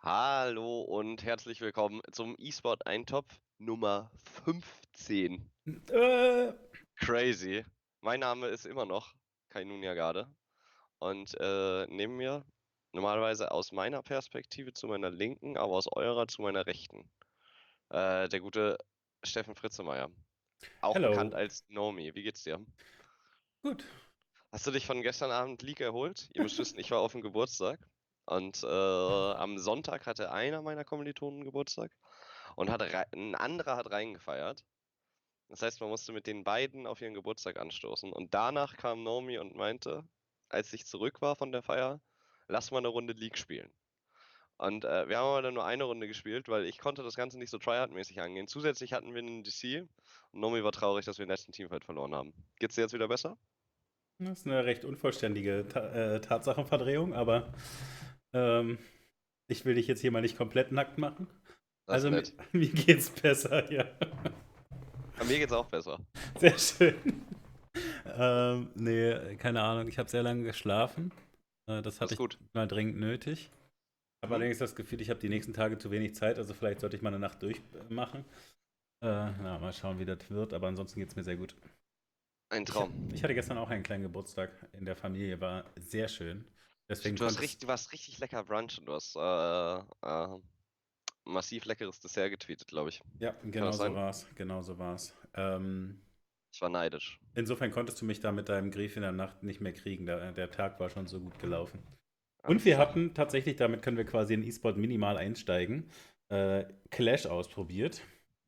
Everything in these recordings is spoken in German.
Hallo und herzlich willkommen zum eSport Eintopf Nummer 15. Äh, Crazy. Mein Name ist immer noch Kainun Yagade und äh, neben mir normalerweise aus meiner Perspektive zu meiner linken, aber aus eurer zu meiner rechten. Äh, der gute Steffen Fritzemeier. Auch Hello. bekannt als Nomi. Wie geht's dir? gut. Hast du dich von gestern Abend League erholt? Ihr müsst wissen, ich war auf dem Geburtstag und äh, am Sonntag hatte einer meiner Kommilitonen Geburtstag und hat ein anderer hat reingefeiert. Das heißt, man musste mit den beiden auf ihren Geburtstag anstoßen. Und danach kam Naomi und meinte, als ich zurück war von der Feier, lass mal eine Runde League spielen. Und äh, wir haben aber dann nur eine Runde gespielt, weil ich konnte das Ganze nicht so tryhard-mäßig angehen. Zusätzlich hatten wir einen DC und Naomi war traurig, dass wir den letzten Teamfight verloren haben. Geht's dir jetzt wieder besser? Das ist eine recht unvollständige Ta äh, Tatsachenverdrehung, aber ähm, ich will dich jetzt hier mal nicht komplett nackt machen. Das also ist mi- nett. mir geht's besser, ja. Aber mir geht's auch besser. Sehr schön. ähm, nee, keine Ahnung. Ich habe sehr lange geschlafen. Äh, das hatte ich gut. mal dringend nötig. Aber Mhm. allerdings das Gefühl, ich habe die nächsten Tage zu wenig Zeit, also vielleicht sollte ich mal eine Nacht durchmachen. Äh, na, mal schauen, wie das wird, aber ansonsten geht es mir sehr gut. Ein Ich, Traum. ich hatte gestern auch einen kleinen Geburtstag in der Familie, war sehr schön. Deswegen Du, hast richtig, du warst richtig lecker brunchen. Du hast äh, äh, massiv leckeres Dessert getweetet, glaube ich. Ja, genau das so war's. Genau so war's. Ähm, Ich war neidisch. insofern konntest du mich da mit deinem Grief in der Nacht nicht mehr kriegen. Der, der Tag war schon so gut gelaufen. Und wir hatten tatsächlich, damit können wir quasi in E-Sport minimal einsteigen, äh, Clash ausprobiert.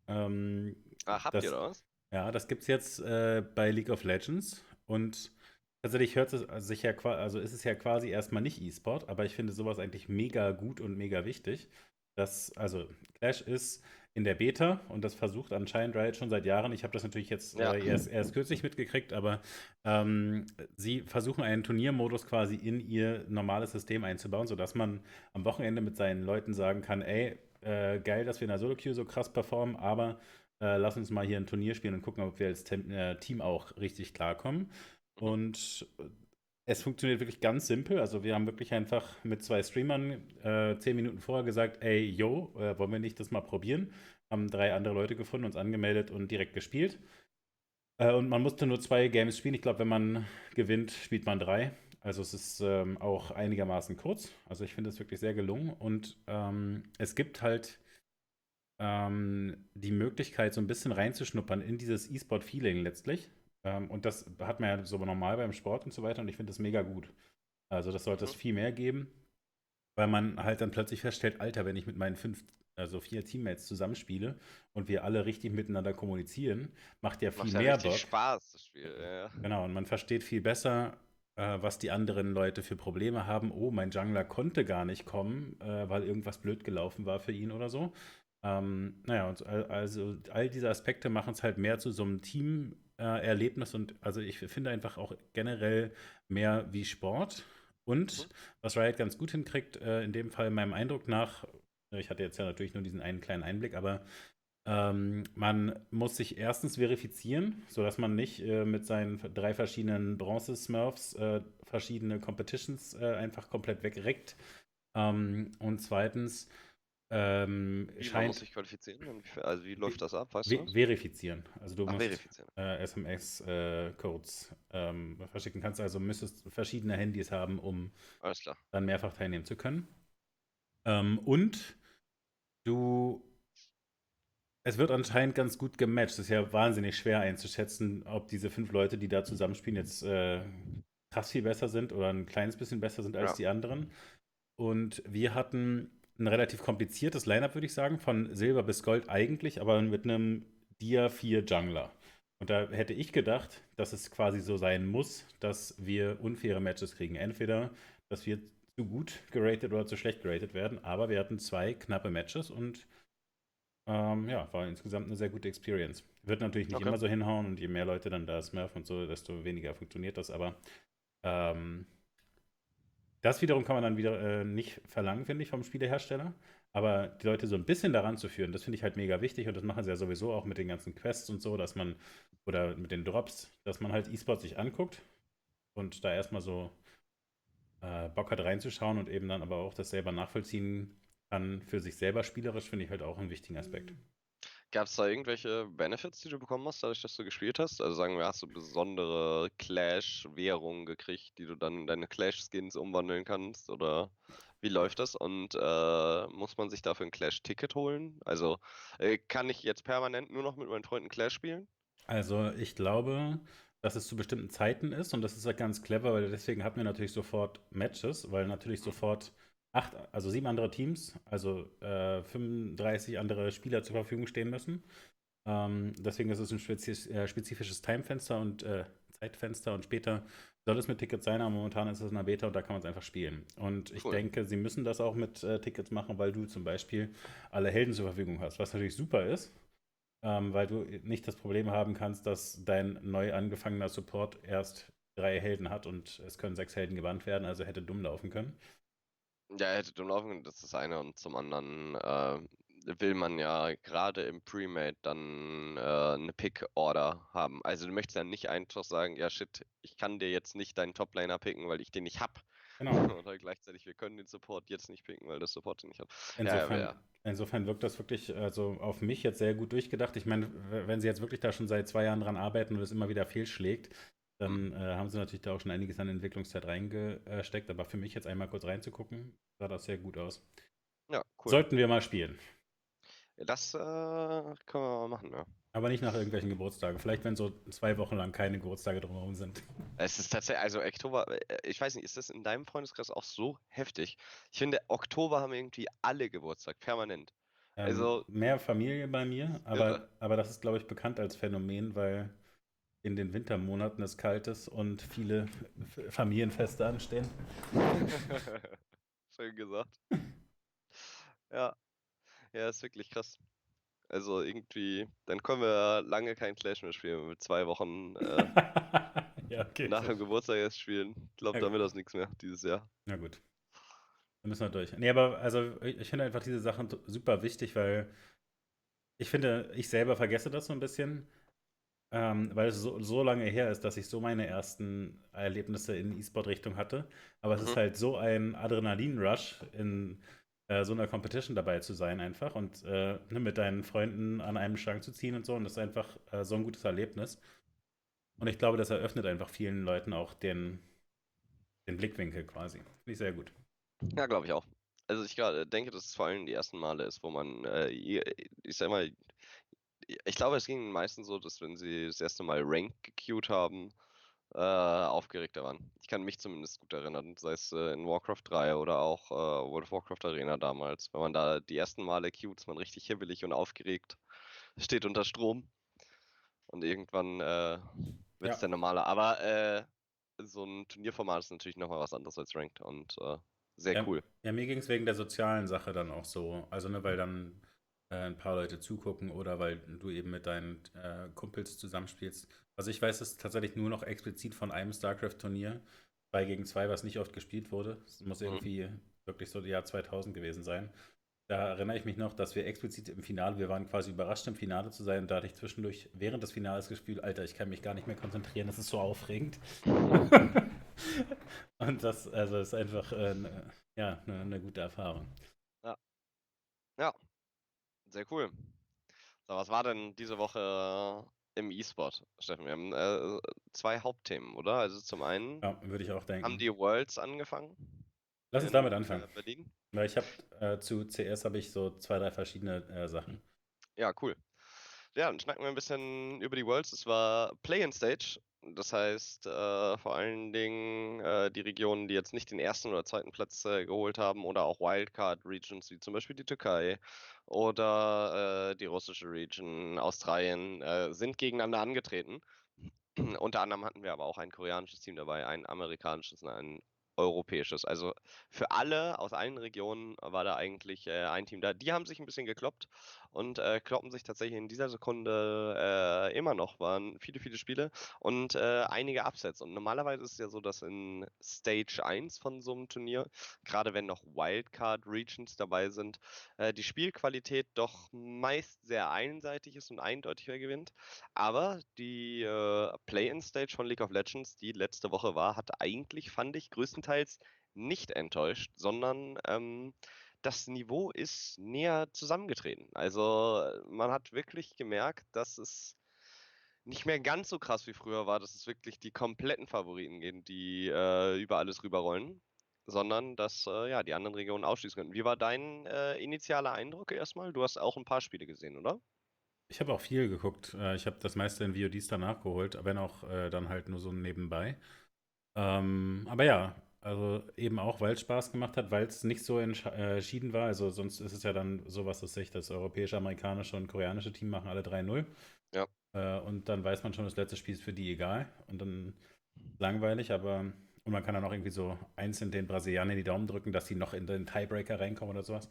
Ähm, Ah, habt das- ihr was? Ja, das gibt's jetzt äh, bei League of Legends und tatsächlich hört es sich ja also ist es ja quasi erstmal nicht E-Sport, aber ich finde sowas eigentlich mega gut und mega wichtig. Das, also Clash ist in der Beta und das versucht anscheinend Riot schon seit Jahren. Ich habe das natürlich jetzt Ja. äh, erst, erst kürzlich mitgekriegt, aber ähm, sie versuchen einen Turniermodus quasi in ihr normales System einzubauen, sodass man am Wochenende mit seinen Leuten sagen kann, ey, äh, geil, dass wir in der Solo-Queue so krass performen, aber äh, lass uns mal hier ein Turnier spielen und gucken, ob wir als Tem äh, Team auch richtig klarkommen. Und äh, es funktioniert wirklich ganz simpel. Also wir haben wirklich einfach mit zwei Streamern äh, zehn Minuten vorher gesagt, ey, yo, äh, wollen wir nicht das mal probieren? Haben drei andere Leute gefunden, uns angemeldet und direkt gespielt. Äh, und man musste nur zwei Games spielen. Ich glaube, wenn man gewinnt, spielt man drei. Also es ist ähm, auch einigermaßen kurz. Also ich finde es wirklich sehr gelungen. Und ähm, es gibt halt ähm, die Möglichkeit, so ein bisschen reinzuschnuppern in dieses E-Sport-Feeling letztlich. Ähm, und das hat man ja so normal beim Sport und so weiter. Und ich finde das mega gut. Also das sollte es Mhm. viel mehr geben, weil man halt dann plötzlich feststellt, Alter, wenn ich mit meinen fünf, also vier Teammates zusammenspiele und wir alle richtig miteinander kommunizieren, macht ja viel Macht ja mehr richtig Bock. Spaß, das Spiel. Ja, ja. Genau, und man versteht viel besser, äh, was die anderen Leute für Probleme haben. Oh, mein Jungler konnte gar nicht kommen, äh, weil irgendwas blöd gelaufen war für ihn oder so. Ähm, naja, und also all diese Aspekte machen es halt mehr zu so einem Team-Erlebnis und also ich finde einfach auch generell mehr wie Sport. Und Mhm. was Riot ganz gut hinkriegt, äh, in dem Fall meinem Eindruck nach, ich hatte jetzt ja natürlich nur diesen einen kleinen Einblick, aber ähm, man muss sich erstens verifizieren, sodass man nicht äh, mit seinen drei verschiedenen Bronze-Smurfs äh, verschiedene Competitions äh, einfach komplett wegreckt. Ähm, und zweitens ähm, Wie, scheint muss sich qualifizieren? Also wie läuft das ab? Weißt ve du verifizieren. Also du Ach, musst äh, SMS-Codes ähm, verschicken kannst, also müsstest verschiedene Handys haben, um dann mehrfach teilnehmen zu können. Ähm, und du. Es wird anscheinend ganz gut gematcht. Es ist ja wahnsinnig schwer einzuschätzen, ob diese fünf Leute, die da zusammenspielen, jetzt äh, krass viel besser sind oder ein kleines bisschen besser sind als Ja. die anderen. Und wir hatten ein relativ kompliziertes Lineup, würde ich sagen, von Silber bis Gold eigentlich, aber mit einem Dia 4 Jungler. Und da hätte ich gedacht, dass es quasi so sein muss, dass wir unfaire Matches kriegen. Entweder, dass wir zu gut geratet oder zu schlecht geratet werden, aber wir hatten zwei knappe Matches und ähm, ja, war insgesamt eine sehr gute Experience. Wird natürlich nicht Okay. immer so hinhauen und je mehr Leute dann da smurfen und so, desto weniger funktioniert das, aber ähm, das wiederum kann man dann wieder äh, nicht verlangen, finde ich, vom Spielehersteller. Aber die Leute so ein bisschen daran zu führen, das finde ich halt mega wichtig und das machen sie ja sowieso auch mit den ganzen Quests und so, dass man, oder mit den Drops, dass man halt E-Sport sich anguckt und da erstmal so äh, Bock hat reinzuschauen und eben dann aber auch das selber nachvollziehen kann für sich selber spielerisch, finde ich halt auch einen wichtigen Aspekt. Gab es da irgendwelche Benefits, die du bekommen hast, dadurch, dass du gespielt hast? Also sagen wir, hast du besondere Clash-Währungen gekriegt, die du dann in deine Clash-Skins umwandeln kannst? Oder wie läuft das? Und äh, muss man sich dafür ein Clash-Ticket holen? Also äh, kann ich jetzt permanent nur noch mit meinen Freunden Clash spielen? Also ich glaube, dass es zu bestimmten Zeiten ist und das ist ja ganz clever, weil deswegen hatten wir natürlich sofort Matches, weil natürlich sofort acht, also sieben andere Teams, also äh, 35 andere Spieler zur Verfügung stehen müssen. Ähm, deswegen ist es ein äh, spezifisches Timefenster und äh, Zeitfenster und später soll es mit Tickets sein, aber momentan ist es in der Beta und da kann man es einfach spielen. Und ich cool. denke, sie müssen das auch mit äh, Tickets machen, weil du zum Beispiel alle Helden zur Verfügung hast, was natürlich super ist, ähm, weil du nicht das Problem haben kannst, dass dein neu angefangener Support erst drei Helden hat und es können sechs Helden gebannt werden, also hätte dumm laufen können. Ja, er hätte dumm laufen können, das ist das eine. Und zum anderen äh, will man ja gerade im Pre-Made dann äh, eine Pick-Order haben. Also du möchtest ja nicht einfach sagen, ja shit, ich kann dir jetzt nicht deinen Top-Laner picken, weil ich den nicht hab. Genau. Oder gleichzeitig, wir können den Support jetzt nicht picken, weil der Support den nicht hat. Insofern, ja, ja. insofern wirkt das wirklich also auf mich jetzt sehr gut durchgedacht. Ich meine, wenn sie jetzt wirklich da schon seit zwei Jahren dran arbeiten und es immer wieder fehlschlägt, dann äh, haben sie natürlich da auch schon einiges an Entwicklungszeit reingesteckt. Aber für mich jetzt einmal kurz reinzugucken, sah das sehr gut aus. Ja, cool. Sollten wir mal spielen. Das äh, können wir mal machen, ja. Aber nicht nach irgendwelchen Geburtstagen. Vielleicht, wenn so zwei Wochen lang keine Geburtstage drumherum sind. Es ist tatsächlich, also Oktober, äh, ich weiß nicht, ist das in deinem Freundeskreis auch so heftig? Ich finde, Oktober haben irgendwie alle Geburtstag, permanent. Ähm, also mehr Familie bei mir, aber, aber das ist, glaube ich, bekannt als Phänomen, weil in den Wintermonaten es kalt ist und viele Familienfeste anstehen. Schön gesagt. Ja. Ja, ist wirklich krass. Also irgendwie, dann können wir lange kein Clash mehr spielen, mit zwei Wochen äh, ja, okay, nach dem Geburtstag erst spielen. Ich glaube, ja, dann wird das nichts mehr dieses Jahr. Na gut. Dann müssen wir durch. Nee, aber also ich finde einfach diese Sachen super wichtig, weil ich finde, ich selber vergesse das so ein bisschen ähm, weil es so, so lange her ist, dass ich so meine ersten Erlebnisse in E-Sport-Richtung hatte. Aber es ist mhm. halt so ein Adrenalin-Rush, in äh, so einer Competition dabei zu sein, einfach und äh, ne, mit deinen Freunden an einem Strang zu ziehen und so. Und das ist einfach äh, so ein gutes Erlebnis. Und ich glaube, das eröffnet einfach vielen Leuten auch den, den Blickwinkel quasi. Finde ich sehr gut. Ja, glaube ich auch. Also ich denke, dass es vor allem die ersten Male ist, wo man, äh, ich sag mal, ich glaube, es ging meistens so, dass wenn sie das erste Mal Rank gequeued haben, äh, aufgeregter waren. Ich kann mich zumindest gut erinnern, sei es äh, in Warcraft 3 oder auch äh, World of Warcraft Arena damals. Wenn man da die ersten Male queued, ist man richtig hibbelig und aufgeregt, steht unter Strom und irgendwann äh, wird es ja. der normale. Aber äh, so ein Turnierformat ist natürlich nochmal was anderes als Ranked und äh, sehr ja, cool. Ja, mir ging es wegen der sozialen Sache dann auch so. Also, ne, weil dann ein paar Leute zugucken oder weil du eben mit deinen äh, Kumpels zusammenspielst. Also ich weiß es tatsächlich nur noch explizit von einem StarCraft-Turnier, 2 gegen 2, was nicht oft gespielt wurde. Es muss mhm. irgendwie mhm. wirklich so das Jahr 2000 gewesen sein. Da erinnere ich mich noch, dass wir explizit im Finale, wir waren quasi überrascht im Finale zu sein und da hatte ich zwischendurch während des Finales gespielt, Alter, ich kann mich gar nicht mehr konzentrieren, das ist so aufregend. und das also ist einfach äh, ja, eine, eine gute Erfahrung. Ja. Ja, sehr cool. So, was war denn diese Woche im E-Sport, Steffen? Wir haben äh, zwei Hauptthemen, oder? Also zum einen ja, würde ich auch denken. haben die Worlds angefangen. Lass uns damit anfangen. Äh, Berlin. Weil ich habe äh, zu CS habe ich so zwei, drei verschiedene äh, Sachen. Ja, cool. Ja, dann schnacken wir ein bisschen über die Worlds. Es war Play-in-Stage das heißt, äh, vor allen Dingen äh, die Regionen, die jetzt nicht den ersten oder zweiten Platz äh, geholt haben oder auch Wildcard-Regions wie zum Beispiel die Türkei oder äh, die russische Region, Australien, äh, sind gegeneinander angetreten. Unter anderem hatten wir aber auch ein koreanisches Team dabei, ein amerikanisches und ein europäisches. Also für alle aus allen Regionen war da eigentlich äh, ein Team da. Die haben sich ein bisschen gekloppt und äh, kloppen sich tatsächlich in dieser Sekunde äh, immer noch. Waren viele, viele Spiele und äh, einige Upsets. Und normalerweise ist es ja so, dass in Stage 1 von so einem Turnier, gerade wenn noch Wildcard Regions dabei sind, äh, die Spielqualität doch meist sehr einseitig ist und eindeutiger gewinnt. Aber die äh, Play-in-Stage von League of Legends, die letzte Woche war, hatte eigentlich, fand ich, größtenteils nicht enttäuscht, sondern ähm, das Niveau ist näher zusammengetreten. Also man hat wirklich gemerkt, dass es nicht mehr ganz so krass wie früher war, dass es wirklich die kompletten Favoriten gehen, die äh, über alles rüberrollen, sondern dass äh, ja die anderen Regionen ausschließen können. Wie war dein äh, initialer Eindruck erstmal? Du hast auch ein paar Spiele gesehen, oder? Ich habe auch viel geguckt. Äh, ich habe das meiste in VODs danach geholt, wenn auch äh, dann halt nur so nebenbei. Ähm, aber ja, also eben auch, weil es Spaß gemacht hat, weil es nicht so äh, entschieden war. Also sonst ist es ja dann sowas, dass sich das europäische, amerikanische und koreanische Team machen alle 3-0. Ja. Äh, und dann weiß man schon, das letzte Spiel ist für die egal. Und dann langweilig, aber und man kann dann auch irgendwie so einzeln den Brasilianern die Daumen drücken, dass sie noch in den Tiebreaker reinkommen oder sowas.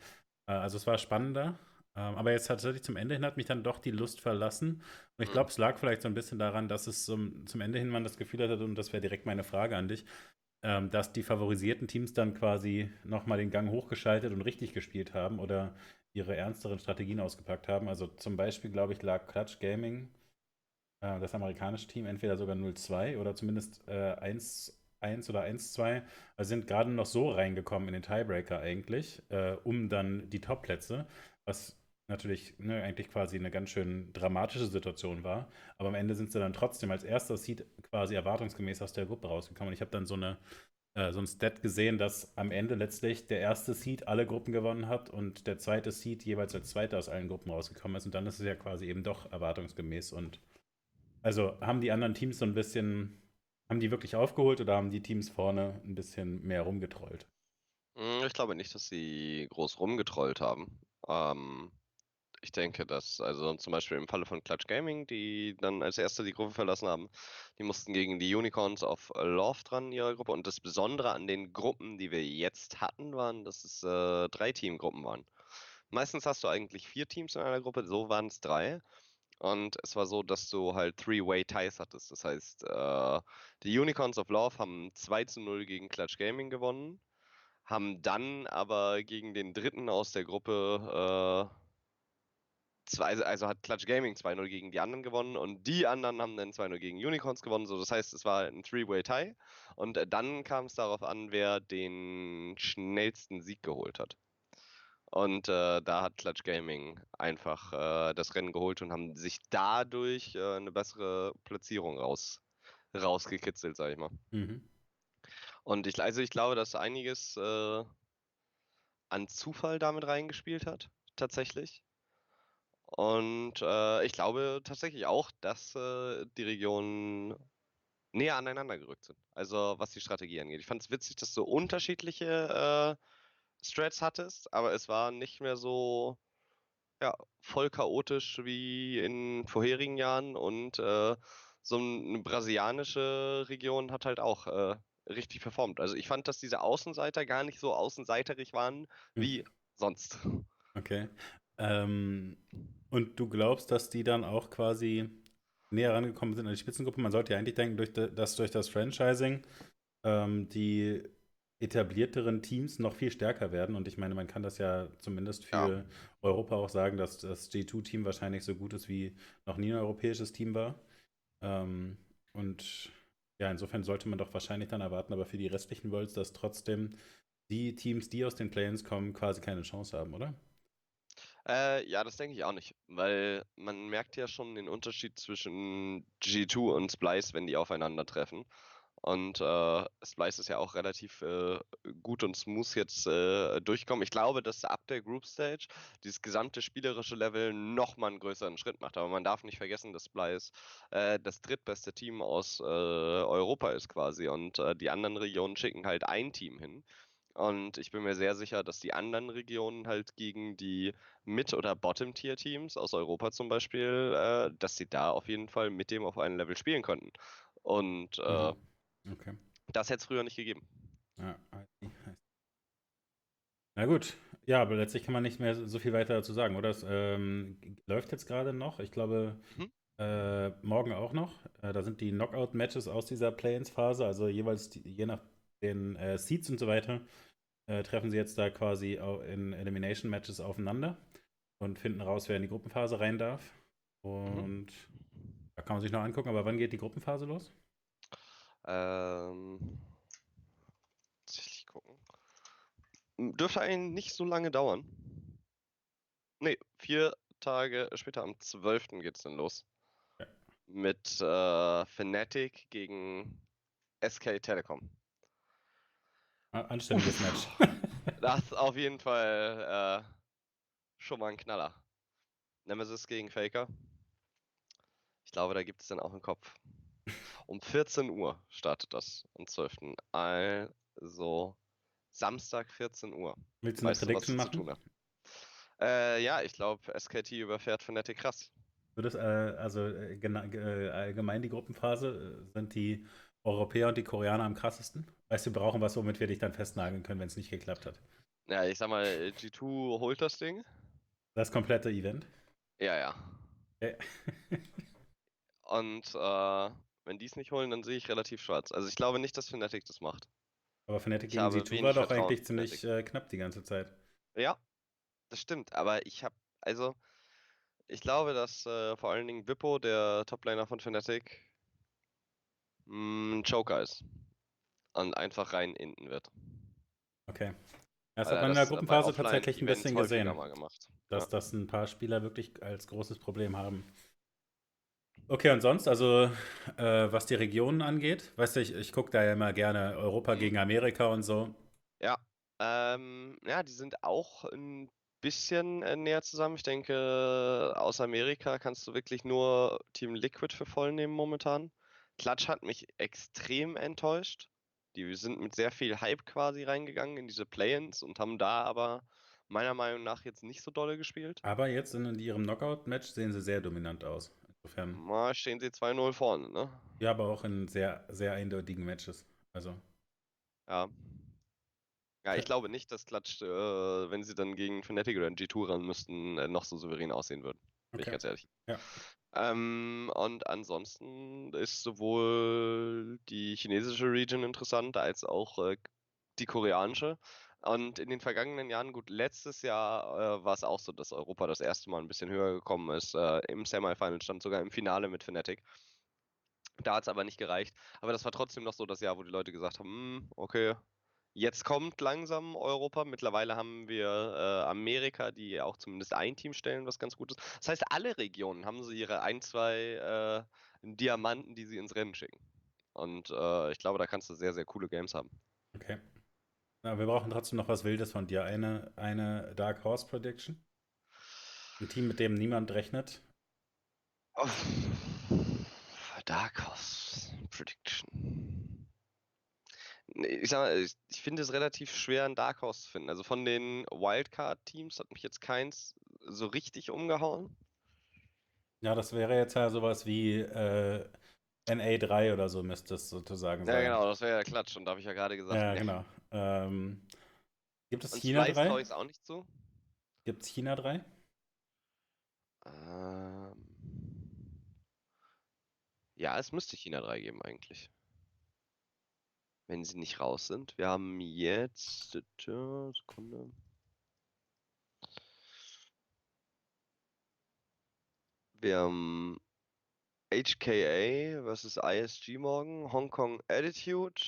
Äh, also es war spannender. Ähm, aber jetzt tatsächlich zum Ende hin hat mich dann doch die Lust verlassen. Und ich mhm. glaube, es lag vielleicht so ein bisschen daran, dass es zum, zum Ende hin man das Gefühl hatte, und das wäre direkt meine Frage an dich, ähm, dass die favorisierten Teams dann quasi nochmal den Gang hochgeschaltet und richtig gespielt haben oder ihre ernsteren Strategien ausgepackt haben. Also zum Beispiel, glaube ich, lag Clutch Gaming, äh, das amerikanische Team, entweder sogar 0-2 oder zumindest äh, 1 1 oder 1-2, also sind gerade noch so reingekommen in den Tiebreaker eigentlich, äh, um dann die Top-Plätze, was natürlich ne, eigentlich quasi eine ganz schön dramatische Situation war. Aber am Ende sind sie dann trotzdem als erster Seed quasi erwartungsgemäß aus der Gruppe rausgekommen. Und ich habe dann so eine äh, so ein Stat gesehen, dass am Ende letztlich der erste Seed alle Gruppen gewonnen hat und der zweite Seed jeweils als zweiter aus allen Gruppen rausgekommen ist. Und dann ist es ja quasi eben doch erwartungsgemäß. Und also haben die anderen Teams so ein bisschen, haben die wirklich aufgeholt oder haben die Teams vorne ein bisschen mehr rumgetrollt? Hm, ich glaube nicht, dass sie groß rumgetrollt haben. Ähm, ich denke, dass, also zum Beispiel im Falle von Clutch Gaming, die dann als erste die Gruppe verlassen haben, die mussten gegen die Unicorns of Love dran in ihrer Gruppe. Und das Besondere an den Gruppen, die wir jetzt hatten, waren, dass es äh, drei Teamgruppen waren. Meistens hast du eigentlich vier Teams in einer Gruppe, so waren es drei. Und es war so, dass du halt Three-Way-Ties hattest. Das heißt, äh, die Unicorns of Love haben 2 zu 0 gegen Clutch Gaming gewonnen, haben dann aber gegen den dritten aus der Gruppe äh, zwei, also, hat Clutch Gaming 2-0 gegen die anderen gewonnen und die anderen haben dann 2-0 gegen Unicorns gewonnen. So, das heißt, es war ein Three-Way-Tie. Und äh, dann kam es darauf an, wer den schnellsten Sieg geholt hat. Und äh, da hat Clutch Gaming einfach äh, das Rennen geholt und haben sich dadurch äh, eine bessere Platzierung raus, rausgekitzelt, sag ich mal. Mhm. Und ich, also ich glaube, dass einiges äh, an Zufall damit reingespielt hat, tatsächlich. Und äh, ich glaube tatsächlich auch, dass äh, die Regionen näher aneinander gerückt sind. Also was die Strategie angeht. Ich fand es witzig, dass du unterschiedliche äh, Strats hattest, aber es war nicht mehr so ja, voll chaotisch wie in vorherigen Jahren und äh, so eine brasilianische Region hat halt auch äh, richtig performt. Also ich fand, dass diese Außenseiter gar nicht so außenseiterig waren hm. wie sonst. Okay. Ähm, und du glaubst, dass die dann auch quasi näher rangekommen sind an die Spitzengruppe? Man sollte ja eigentlich denken, durch dass durch das Franchising ähm, die etablierteren Teams noch viel stärker werden. Und ich meine, man kann das ja zumindest für ja. Europa auch sagen, dass das G2-Team wahrscheinlich so gut ist wie noch nie ein europäisches Team war. Ähm, und ja, insofern sollte man doch wahrscheinlich dann erwarten, aber für die restlichen Worlds, dass trotzdem die Teams, die aus den Play-ins kommen, quasi keine Chance haben, oder? Äh, ja, das denke ich auch nicht, weil man merkt ja schon den Unterschied zwischen G2 und Splice, wenn die aufeinandertreffen. Und äh, Splice ist ja auch relativ äh, gut und smooth jetzt äh, durchkommen. Ich glaube, dass ab der Group Stage dieses gesamte spielerische Level nochmal einen größeren Schritt macht. Aber man darf nicht vergessen, dass Splice äh, das drittbeste Team aus äh, Europa ist quasi. Und äh, die anderen Regionen schicken halt ein Team hin. Und ich bin mir sehr sicher, dass die anderen Regionen halt gegen die Mid- oder Bottom-Tier-Teams aus Europa zum Beispiel, äh, dass sie da auf jeden Fall mit dem auf einem Level spielen könnten. Und äh, mhm. okay. das hätte es früher nicht gegeben. Ja, na gut, ja, aber letztlich kann man nicht mehr so viel weiter dazu sagen, oder? Es ähm, läuft jetzt gerade noch. Ich glaube, mhm. äh, morgen auch noch. Äh, da sind die Knockout-Matches aus dieser Play-ins-Phase, also jeweils die, je nach den äh, Seeds und so weiter, äh, treffen sie jetzt da quasi in Elimination Matches aufeinander und finden raus, wer in die Gruppenphase rein darf. Und mhm. da kann man sich noch angucken, aber wann geht die Gruppenphase los? Ähm, tatsächlich gucken. Dürfte eigentlich nicht so lange dauern. Nee, vier Tage später, am 12. geht's dann los. Ja. Mit äh, Fnatic gegen SK Telekom. Anständiges Match. Das ist auf jeden Fall äh, schon mal ein Knaller. Nemesis gegen Faker. Ich glaube, da gibt es dann auch einen Kopf. Um 14 Uhr startet das am 12. Also Samstag 14 Uhr. Willst du eine Weißt Prediction machen? Äh, ja, ich glaube, SKT überfährt Fnatic krass. Würdest, äh, also äh, äh, allgemein die Gruppenphase, äh, sind die Europäer und die Koreaner am krassesten? Weißt du, wir brauchen was, womit wir dich dann festnageln können, wenn es nicht geklappt hat. Ja, ich sag mal, G2 holt das Ding. Das komplette Event. Ja, ja. Okay. Und äh, wenn die es nicht holen, dann sehe ich relativ schwarz. Also ich glaube nicht, dass Fnatic das macht. Aber Fnatic Ich gegen habe G2 wenig war doch Vertrauen eigentlich ziemlich äh, knapp die ganze Zeit. Ja, das stimmt. Aber ich habe, also, ich glaube, dass äh, vor allen Dingen Bippo, der Toplaner von Fnatic, ein Joker ist. Und einfach rein innen wird. Okay. Das hat er man in der äh, Gruppenphase tatsächlich ein bisschen gesehen, dass Ja. das ein paar Spieler wirklich als großes Problem haben. Okay, und sonst, also äh, was die Regionen angeht, weißt du, ich, ich gucke da ja immer gerne Europa gegen Amerika und so. Ja, ähm, ja, die sind auch ein bisschen äh, näher zusammen. Ich denke, aus Amerika kannst du wirklich nur Team Liquid für voll nehmen momentan. Clutch hat mich extrem enttäuscht. Die sind mit sehr viel Hype quasi reingegangen in diese Play-ins und haben da aber meiner Meinung nach jetzt nicht so dolle gespielt. Aber jetzt in ihrem Knockout-Match sehen sie sehr dominant aus. Insofern, Mal stehen sie 2-0 vorne, ne? ja, aber auch in sehr, sehr eindeutigen Matches. Also, Ja. Ja, ich glaube nicht, dass Clutch, äh, wenn sie dann gegen Fnatic oder G2 ran müssten, äh, noch so souverän aussehen würden. Bin ich ganz ehrlich. Ja. Ähm, und ansonsten ist sowohl die chinesische Region interessant als auch äh, die koreanische. Und in den vergangenen Jahren, gut, letztes Jahr äh, war es auch so, dass Europa das erste Mal ein bisschen höher gekommen ist. Äh, Im Semifinal stand sogar im Finale mit Fnatic. Da hat es aber nicht gereicht. Aber das war trotzdem noch so das Jahr, wo die Leute gesagt haben, "Hm, okay, jetzt kommt langsam Europa. Mittlerweile haben wir äh, Amerika, die auch zumindest ein Team stellen, was ganz gut ist. Das heißt, alle Regionen haben so ihre ein, zwei äh, Diamanten, die sie ins Rennen schicken. Und äh, ich glaube, da kannst du sehr, sehr coole Games haben. okay. Na, wir brauchen trotzdem noch was Wildes von dir. Eine, eine Dark Horse Prediction. Ein Team, mit dem niemand rechnet. Dark Horse Prediction. Ich sag mal, ich, ich finde es relativ schwer, einen Dark Horse zu finden. Also von den Wildcard-Teams hat mich jetzt keins so richtig umgehauen. Ja, das wäre jetzt ja sowas wie äh, NA3 oder so müsste es sozusagen Ja, sein. genau, das wäre ja Klatsch. Und da habe ich ja gerade gesagt, Ja, nee. genau. Ähm, gibt es Und China Splice 3? traue ich auch nicht zu. Gibt es China 3? Ähm, ja, es müsste China 3 geben eigentlich. Wenn sie nicht raus sind. Wir haben jetzt. Sekunde. Wir haben HKA versus ISG morgen. Hongkong Attitude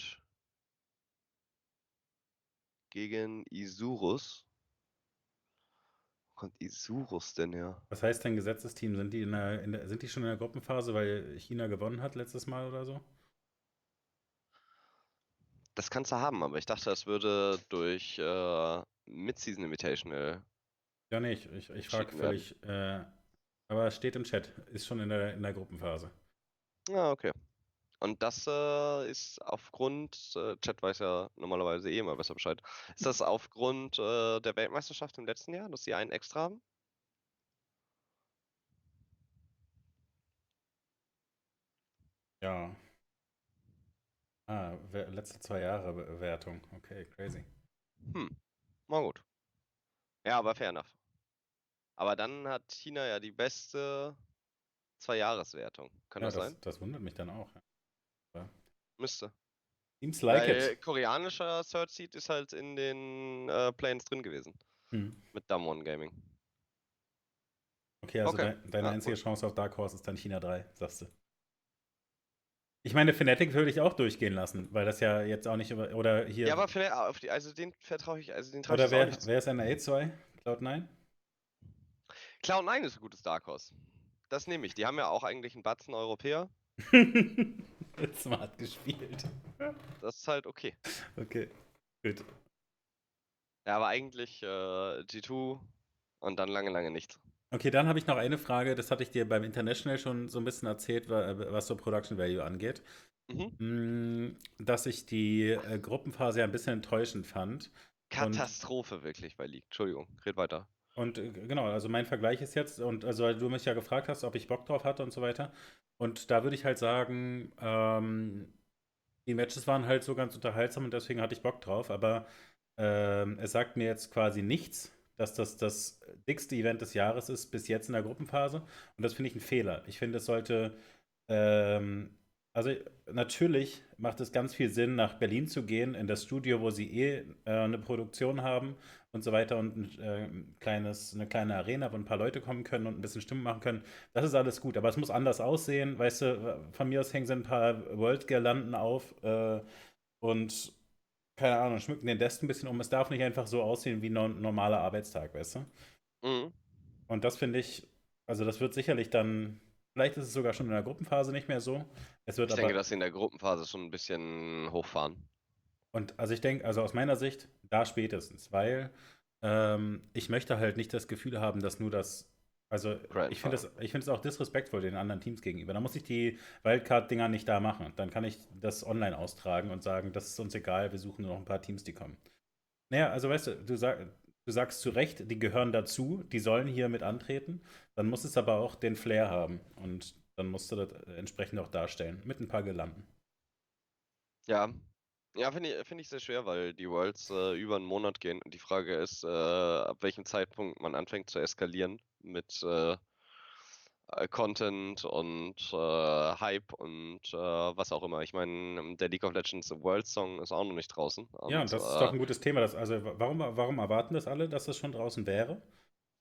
gegen Isurus. Wo kommt Isurus denn her? Was heißt denn gesetztes Team? Sind die, in der, in der, sind die schon in der Gruppenphase, weil China gewonnen hat letztes Mal oder so? Das kannst du haben, aber ich dachte, das würde durch äh, Mid-Season Invitational. Ja, nee, ich, ich, ich frage völlig. Äh, aber es steht im Chat, ist schon in der, in der Gruppenphase. Ja, okay. Und das äh, ist aufgrund, äh, Chat weiß ja normalerweise eh immer besser Bescheid. Ist das aufgrund äh, der Weltmeisterschaft im letzten Jahr, dass sie einen extra haben? Ja. Ah, letzte zwei Jahre Be- Wertung. Okay, crazy. Hm, mal gut. Ja, aber fair enough. Aber dann hat China ja die beste Zwei-Jahres-Wertung. Kann Ja, das das, sein? das wundert mich dann auch. ja. Müsste. Seems like Weil it. koreanischer Third Seed ist halt in den äh, Planes drin gewesen. Hm. Mit Damwon Gaming. Okay, also Okay. Dein, deine Ja, einzige gut. Chance auf Dark Horse ist dann China 3, sagst du. Ich meine, Fnatic würde ich auch durchgehen lassen, weil das ja jetzt auch nicht über. Oder hier. Ja, aber auf die, also den vertraue ich, also den traue oder ich wer, nicht. zu. wer ist eine A2? Cloud9? Cloud9 ist ein gutes Dark Horse. Das nehme ich. Die haben ja auch eigentlich einen Batzen Europäer. Smart gespielt. Das ist halt okay. Okay, gut. Ja, aber eigentlich äh, G2 und dann lange, lange nichts. Okay, dann habe ich noch eine Frage. Das hatte ich dir beim International schon so ein bisschen erzählt, wa- was so Production Value angeht. Mhm. Mm, Dass ich die äh, Gruppenphase ja ein bisschen enttäuschend fand. Katastrophe wirklich bei League. Entschuldigung, red weiter. Und äh, genau, also mein Vergleich ist jetzt, und also weil du mich ja gefragt hast, ob ich Bock drauf hatte und so weiter. Und da würde ich halt sagen, ähm, die Matches waren halt so ganz unterhaltsam und deswegen hatte ich Bock drauf, aber ähm, es sagt mir jetzt quasi nichts, dass das das dickste Event des Jahres ist bis jetzt in der Gruppenphase. Und das finde ich ein Fehler. Ich finde, es sollte, ähm, also natürlich macht es ganz viel Sinn, nach Berlin zu gehen, in das Studio, wo sie eh äh, eine Produktion haben und so weiter und äh, kleines, eine kleine Arena, wo ein paar Leute kommen können und ein bisschen Stimmung machen können. Das ist alles gut, aber es muss anders aussehen. Weißt du, von mir aus hängen sie ein paar World-Girlanden auf äh, und keine Ahnung, schmücken den Desk ein bisschen um. Es darf nicht einfach so aussehen wie ein no- normaler Arbeitstag, weißt du? Mhm. Und das finde ich, also das wird sicherlich dann, vielleicht ist es sogar schon in der Gruppenphase nicht mehr so. Ich aber, denke, dass sie in der Gruppenphase schon ein bisschen hochfahren. und also ich denke, also aus meiner Sicht, da spätestens, weil ähm, ich möchte halt nicht das Gefühl haben, dass nur das, also ich finde es ich es auch disrespektvoll den anderen Teams gegenüber. Da muss ich die Wildcard-Dinger nicht da machen. Dann kann ich das online austragen und sagen, das ist uns egal, wir suchen nur noch ein paar Teams, die kommen. Naja, also weißt du, du, sag, du sagst zu Recht, die gehören dazu, die sollen hier mit antreten. Dann muss es aber auch den Flair haben. Und dann musst du das entsprechend auch darstellen. Mit ein paar Gelanden. Ja. Ja, finde ich, finde ich sehr schwer, weil die Worlds äh, über einen Monat gehen und die Frage ist, äh, ab welchem Zeitpunkt man anfängt zu eskalieren mit äh, äh, Content und äh, Hype und äh, was auch immer. Ich meine, der League of Legends World Song ist auch noch nicht draußen. Ja, und das ist doch ein gutes Thema. Das, also warum, warum erwarten das alle, dass das schon draußen wäre?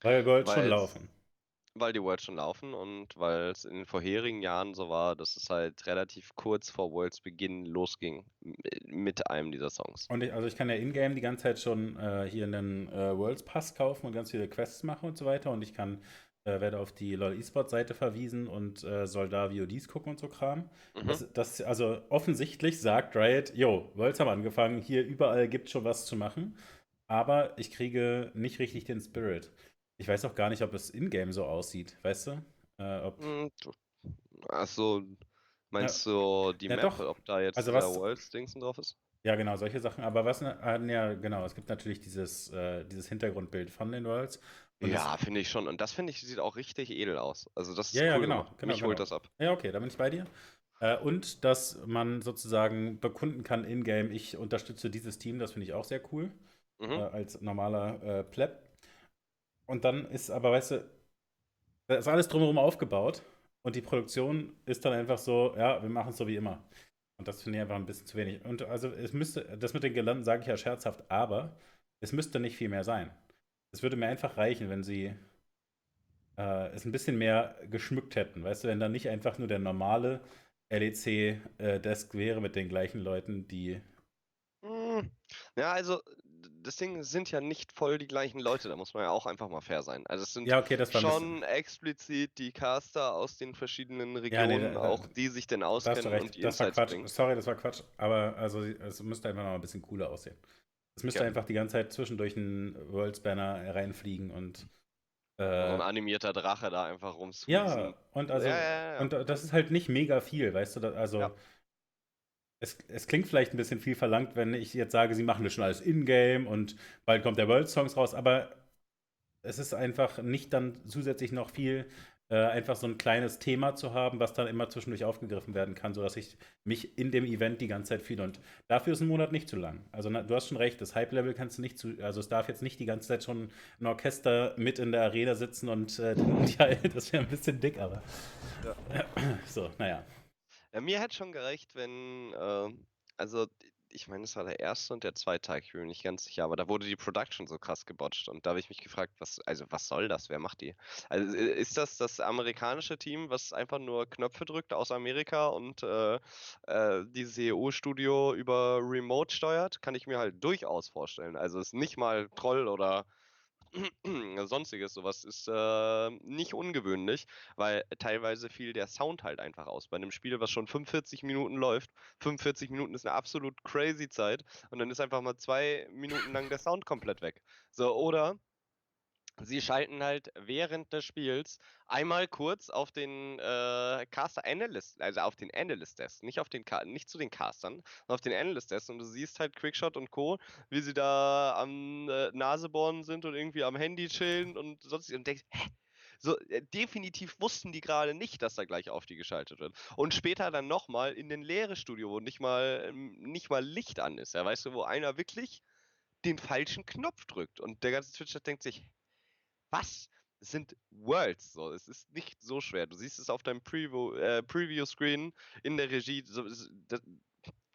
Weil Worlds schon Weil's- laufen. Weil die Worlds schon laufen und weil es in den vorherigen Jahren so war, dass es halt relativ kurz vor Worlds Beginn losging mit einem dieser Songs. Und ich, also ich kann ja in-game die ganze Zeit schon äh, hier einen äh, Worlds Pass kaufen und ganz viele Quests machen und so weiter. Und ich kann, äh, werde auf die LoL eSports Seite verwiesen und äh, soll da VODs gucken und so Kram. Mhm. Das, das, also offensichtlich sagt Riot, yo, Worlds haben angefangen, hier überall gibt schon was zu machen. Aber ich kriege nicht richtig den Spirit. Ich weiß auch gar nicht, ob es in-game so aussieht, weißt du? Äh, ob, du- Achso, meinst du die Ja, Map, doch. ob da jetzt Also der was- Worlds-Dingsen drauf ist? Ja, genau, solche Sachen. Aber was, ah, ja, genau, es gibt natürlich dieses, äh, dieses Hintergrundbild von den Worlds. Ja, finde ich schon. Und das finde ich, sieht auch richtig edel aus. Also das ist Ja, ja, cool genau, gemacht. genau, Mich holt genau. das ab. Ja, okay, da bin ich bei dir. Äh, und dass man sozusagen bekunden kann in-game, ich unterstütze dieses Team, das finde ich auch sehr cool, Mhm. äh, als normaler äh, Pleb. Und dann ist aber, weißt du, da ist alles drumherum aufgebaut und die Produktion ist dann einfach so, ja, wir machen es so wie immer. Und das finde ich einfach ein bisschen zu wenig. Und also es müsste, das mit den Gelanden sage ich ja scherzhaft, aber es müsste nicht viel mehr sein. Es würde mir einfach reichen, wenn sie äh, es ein bisschen mehr geschmückt hätten. Weißt du, wenn da nicht einfach nur der normale LEC-Desk wäre mit den gleichen Leuten, die. Mm, Ja, also das Ding sind ja nicht voll die gleichen Leute, da muss man ja auch einfach mal fair sein. Also es sind Ja, okay, war schon explizit die Caster aus den verschiedenen Ja, nee, Regionen, auch die sich denn auskennen und recht, die das war Insights Quatsch. bringen. Sorry, das war Quatsch. Aber also es müsste einfach noch mal ein bisschen cooler aussehen. Es müsste Ja. einfach die ganze Zeit zwischendurch ein Worlds-Banner reinfliegen und. So ein Äh, animierter Drache da einfach ja, rumsqueezen. und also. ja, ja, ja. Und äh, das ist halt nicht mega viel, weißt du? Also. Ja. Es, es klingt vielleicht ein bisschen viel verlangt, wenn ich jetzt sage, sie machen das schon alles in-game und bald kommt der World-Songs raus, aber es ist einfach nicht dann zusätzlich noch viel, äh, einfach so ein kleines Thema zu haben, was dann immer zwischendurch aufgegriffen werden kann, sodass ich mich in dem Event die ganze Zeit fühle. Und dafür ist ein Monat nicht zu lang. Also na, du hast schon recht, das Hype-Level kannst du nicht zu, also es darf jetzt nicht die ganze Zeit schon ein Orchester mit in der Arena sitzen und äh, ja, das wäre ein bisschen dick, aber so, naja. Ja, mir hätte schon gereicht, wenn, äh, also ich meine, es war der erste und der zweite Tag, ich bin mir nicht ganz sicher, aber da wurde die Production so krass gebotcht und da habe ich mich gefragt, was, also was soll das? Wer macht die? Also ist das das amerikanische Team, was einfach nur Knöpfe drückt aus Amerika und äh, äh, dieses EU-Studio über Remote steuert? Kann ich mir halt durchaus vorstellen. Also ist nicht mal Troll oder sonstiges, sowas ist äh, nicht ungewöhnlich, weil teilweise fiel der Sound halt einfach aus. Bei einem Spiel, was schon 45 Minuten läuft, 45 Minuten ist eine absolut crazy Zeit und dann ist einfach mal zwei Minuten lang der Sound komplett weg. So, oder sie schalten halt während des Spiels einmal kurz auf den äh, Caster Analyst, also auf den Analyst Desk, nicht auf den nicht zu den Castern, sondern auf den Analyst Desk und du siehst halt Quickshot und Co, wie sie da am äh, Nasebohren sind und irgendwie am Handy chillen und sonst und denkst, hä? So, äh, definitiv wussten die gerade nicht, dass da gleich auf die geschaltet wird. Und später dann nochmal in den leere Studio, wo nicht mal, ähm, nicht mal Licht an ist. Ja, weißt du, wo einer wirklich den falschen Knopf drückt. Und der ganze Twitcher denkt sich, was? Sind Worlds, so. Es ist nicht so schwer. Du siehst es auf deinem Preview, äh, Preview-Screen in der Regie. So, das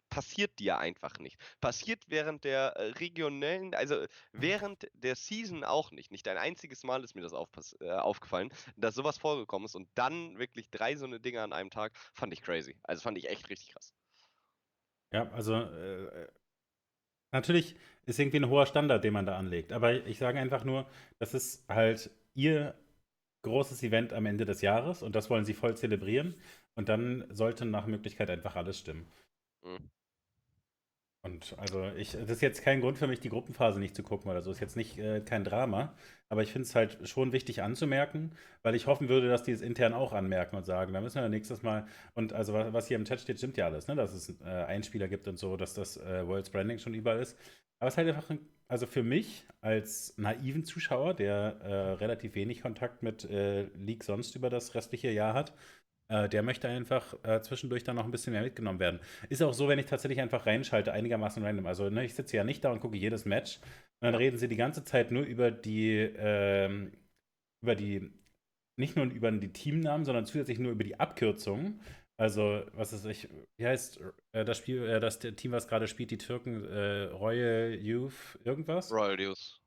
passiert dir einfach nicht. Passiert während der äh, regionellen, also während der Season auch nicht. Nicht ein einziges Mal ist mir das äh, aufgefallen, dass sowas vorgekommen ist und dann wirklich drei so eine Dinge an einem Tag, fand ich crazy. Also fand ich echt richtig krass. Ja, also äh, Natürlich ist irgendwie ein hoher Standard, den man da anlegt. Aber ich sage einfach nur, das ist halt ihr großes Event am Ende des Jahres und das wollen sie voll zelebrieren. Und dann sollte nach Möglichkeit einfach alles stimmen. Mhm. Und also ich, das ist jetzt kein Grund für mich, die Gruppenphase nicht zu gucken oder so. Ist jetzt nicht äh, kein Drama. Aber ich finde es halt schon wichtig anzumerken, weil ich hoffen würde, dass die es intern auch anmerken und sagen, da müssen wir nächstes Mal. Und also was hier im Chat steht, stimmt ja alles, ne? Dass es äh, Einspieler gibt und so, dass das äh, World's Branding schon überall ist. Aber es ist halt einfach, ein, also für mich als naiven Zuschauer, der äh, relativ wenig Kontakt mit äh, League sonst über das restliche Jahr hat, äh, der möchte einfach äh, zwischendurch dann noch ein bisschen mehr mitgenommen werden. Ist auch so, wenn ich tatsächlich einfach reinschalte, einigermaßen random. Also ne, ich sitze ja nicht da und gucke jedes Match. Und dann reden sie die ganze Zeit nur über die, ähm, über die, nicht nur über die Teamnamen, sondern zusätzlich nur über die Abkürzungen. Also, was ist ich, wie heißt äh, das Spiel, äh, das Team, was gerade spielt, die Türken, äh, Royal Youth, irgendwas? Royal Youth.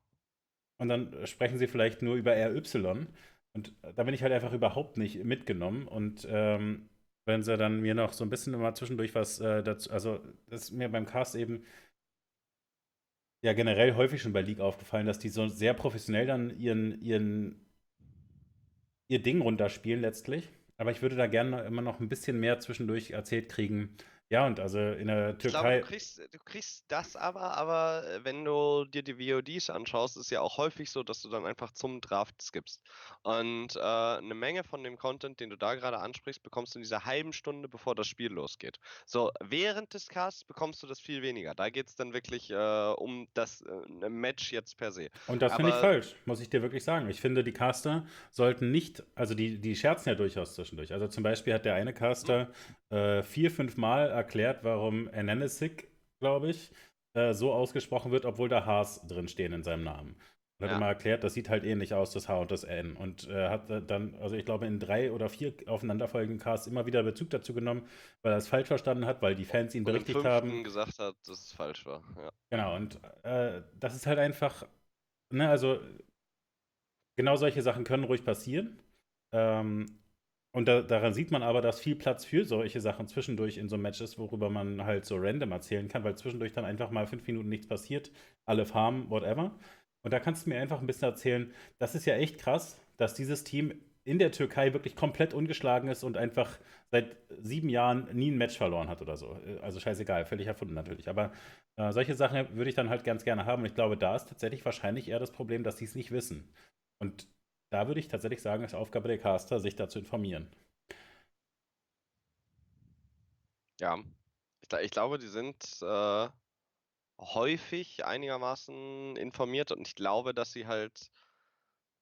Und dann sprechen sie vielleicht nur über RY. Und da bin ich halt einfach überhaupt nicht mitgenommen. Und ähm, wenn sie dann mir noch so ein bisschen immer zwischendurch was äh, dazu, also das ist mir beim Cast eben ja generell häufig schon bei League aufgefallen, dass die so sehr professionell dann ihren, ihren, ihr Ding runterspielen letztlich. Aber ich würde da gerne immer noch ein bisschen mehr zwischendurch erzählt kriegen, ja, und also in der Türkei. Ich glaube, du kriegst, du kriegst das aber, aber äh, wenn du dir die VODs anschaust, ist ja auch häufig so, dass du dann einfach zum Draft skippst. Und äh, eine Menge von dem Content, den du da gerade ansprichst, bekommst du in dieser halben Stunde, bevor das Spiel losgeht. So, während des Casts bekommst du das viel weniger. Da geht es dann wirklich äh, um das äh, Match jetzt per se. Und das finde ich falsch, muss ich dir wirklich sagen. Ich finde, die Caster sollten nicht, also die, die scherzen ja durchaus zwischendurch. Also zum Beispiel hat der eine Caster mhm. äh, vier, fünf Mal erklärt, warum Ananesic, glaube ich, äh, so ausgesprochen wird, obwohl da Hs drin stehen in seinem Namen. Und hat ja. immer erklärt, das sieht halt ähnlich aus, das H und das N. Und äh, hat dann, also ich glaube, in drei oder vier aufeinanderfolgenden Casts immer wieder Bezug dazu genommen, weil er es falsch verstanden hat, weil die Fans ihn berichtigt und haben. gesagt hat, dass es falsch war. Ja. Genau, und äh, das ist halt einfach, ne, also genau solche Sachen können ruhig passieren. Ähm, und da, daran sieht man aber, dass viel Platz für solche Sachen zwischendurch in so Matches, worüber man halt so random erzählen kann, weil zwischendurch dann einfach mal fünf Minuten nichts passiert, alle farmen, whatever. Und da kannst du mir einfach ein bisschen erzählen, das ist ja echt krass, dass dieses Team in der Türkei wirklich komplett ungeschlagen ist und einfach seit sieben Jahren nie ein Match verloren hat oder so. Also scheißegal, völlig erfunden natürlich. Aber äh, solche Sachen würde ich dann halt ganz gerne haben. Und ich glaube, da ist tatsächlich wahrscheinlich eher das Problem, dass sie es nicht wissen. Und da würde ich tatsächlich sagen, ist Aufgabe der Caster, sich dazu informieren. Ja, ich, ich glaube, die sind äh, häufig einigermaßen informiert und ich glaube, dass sie halt.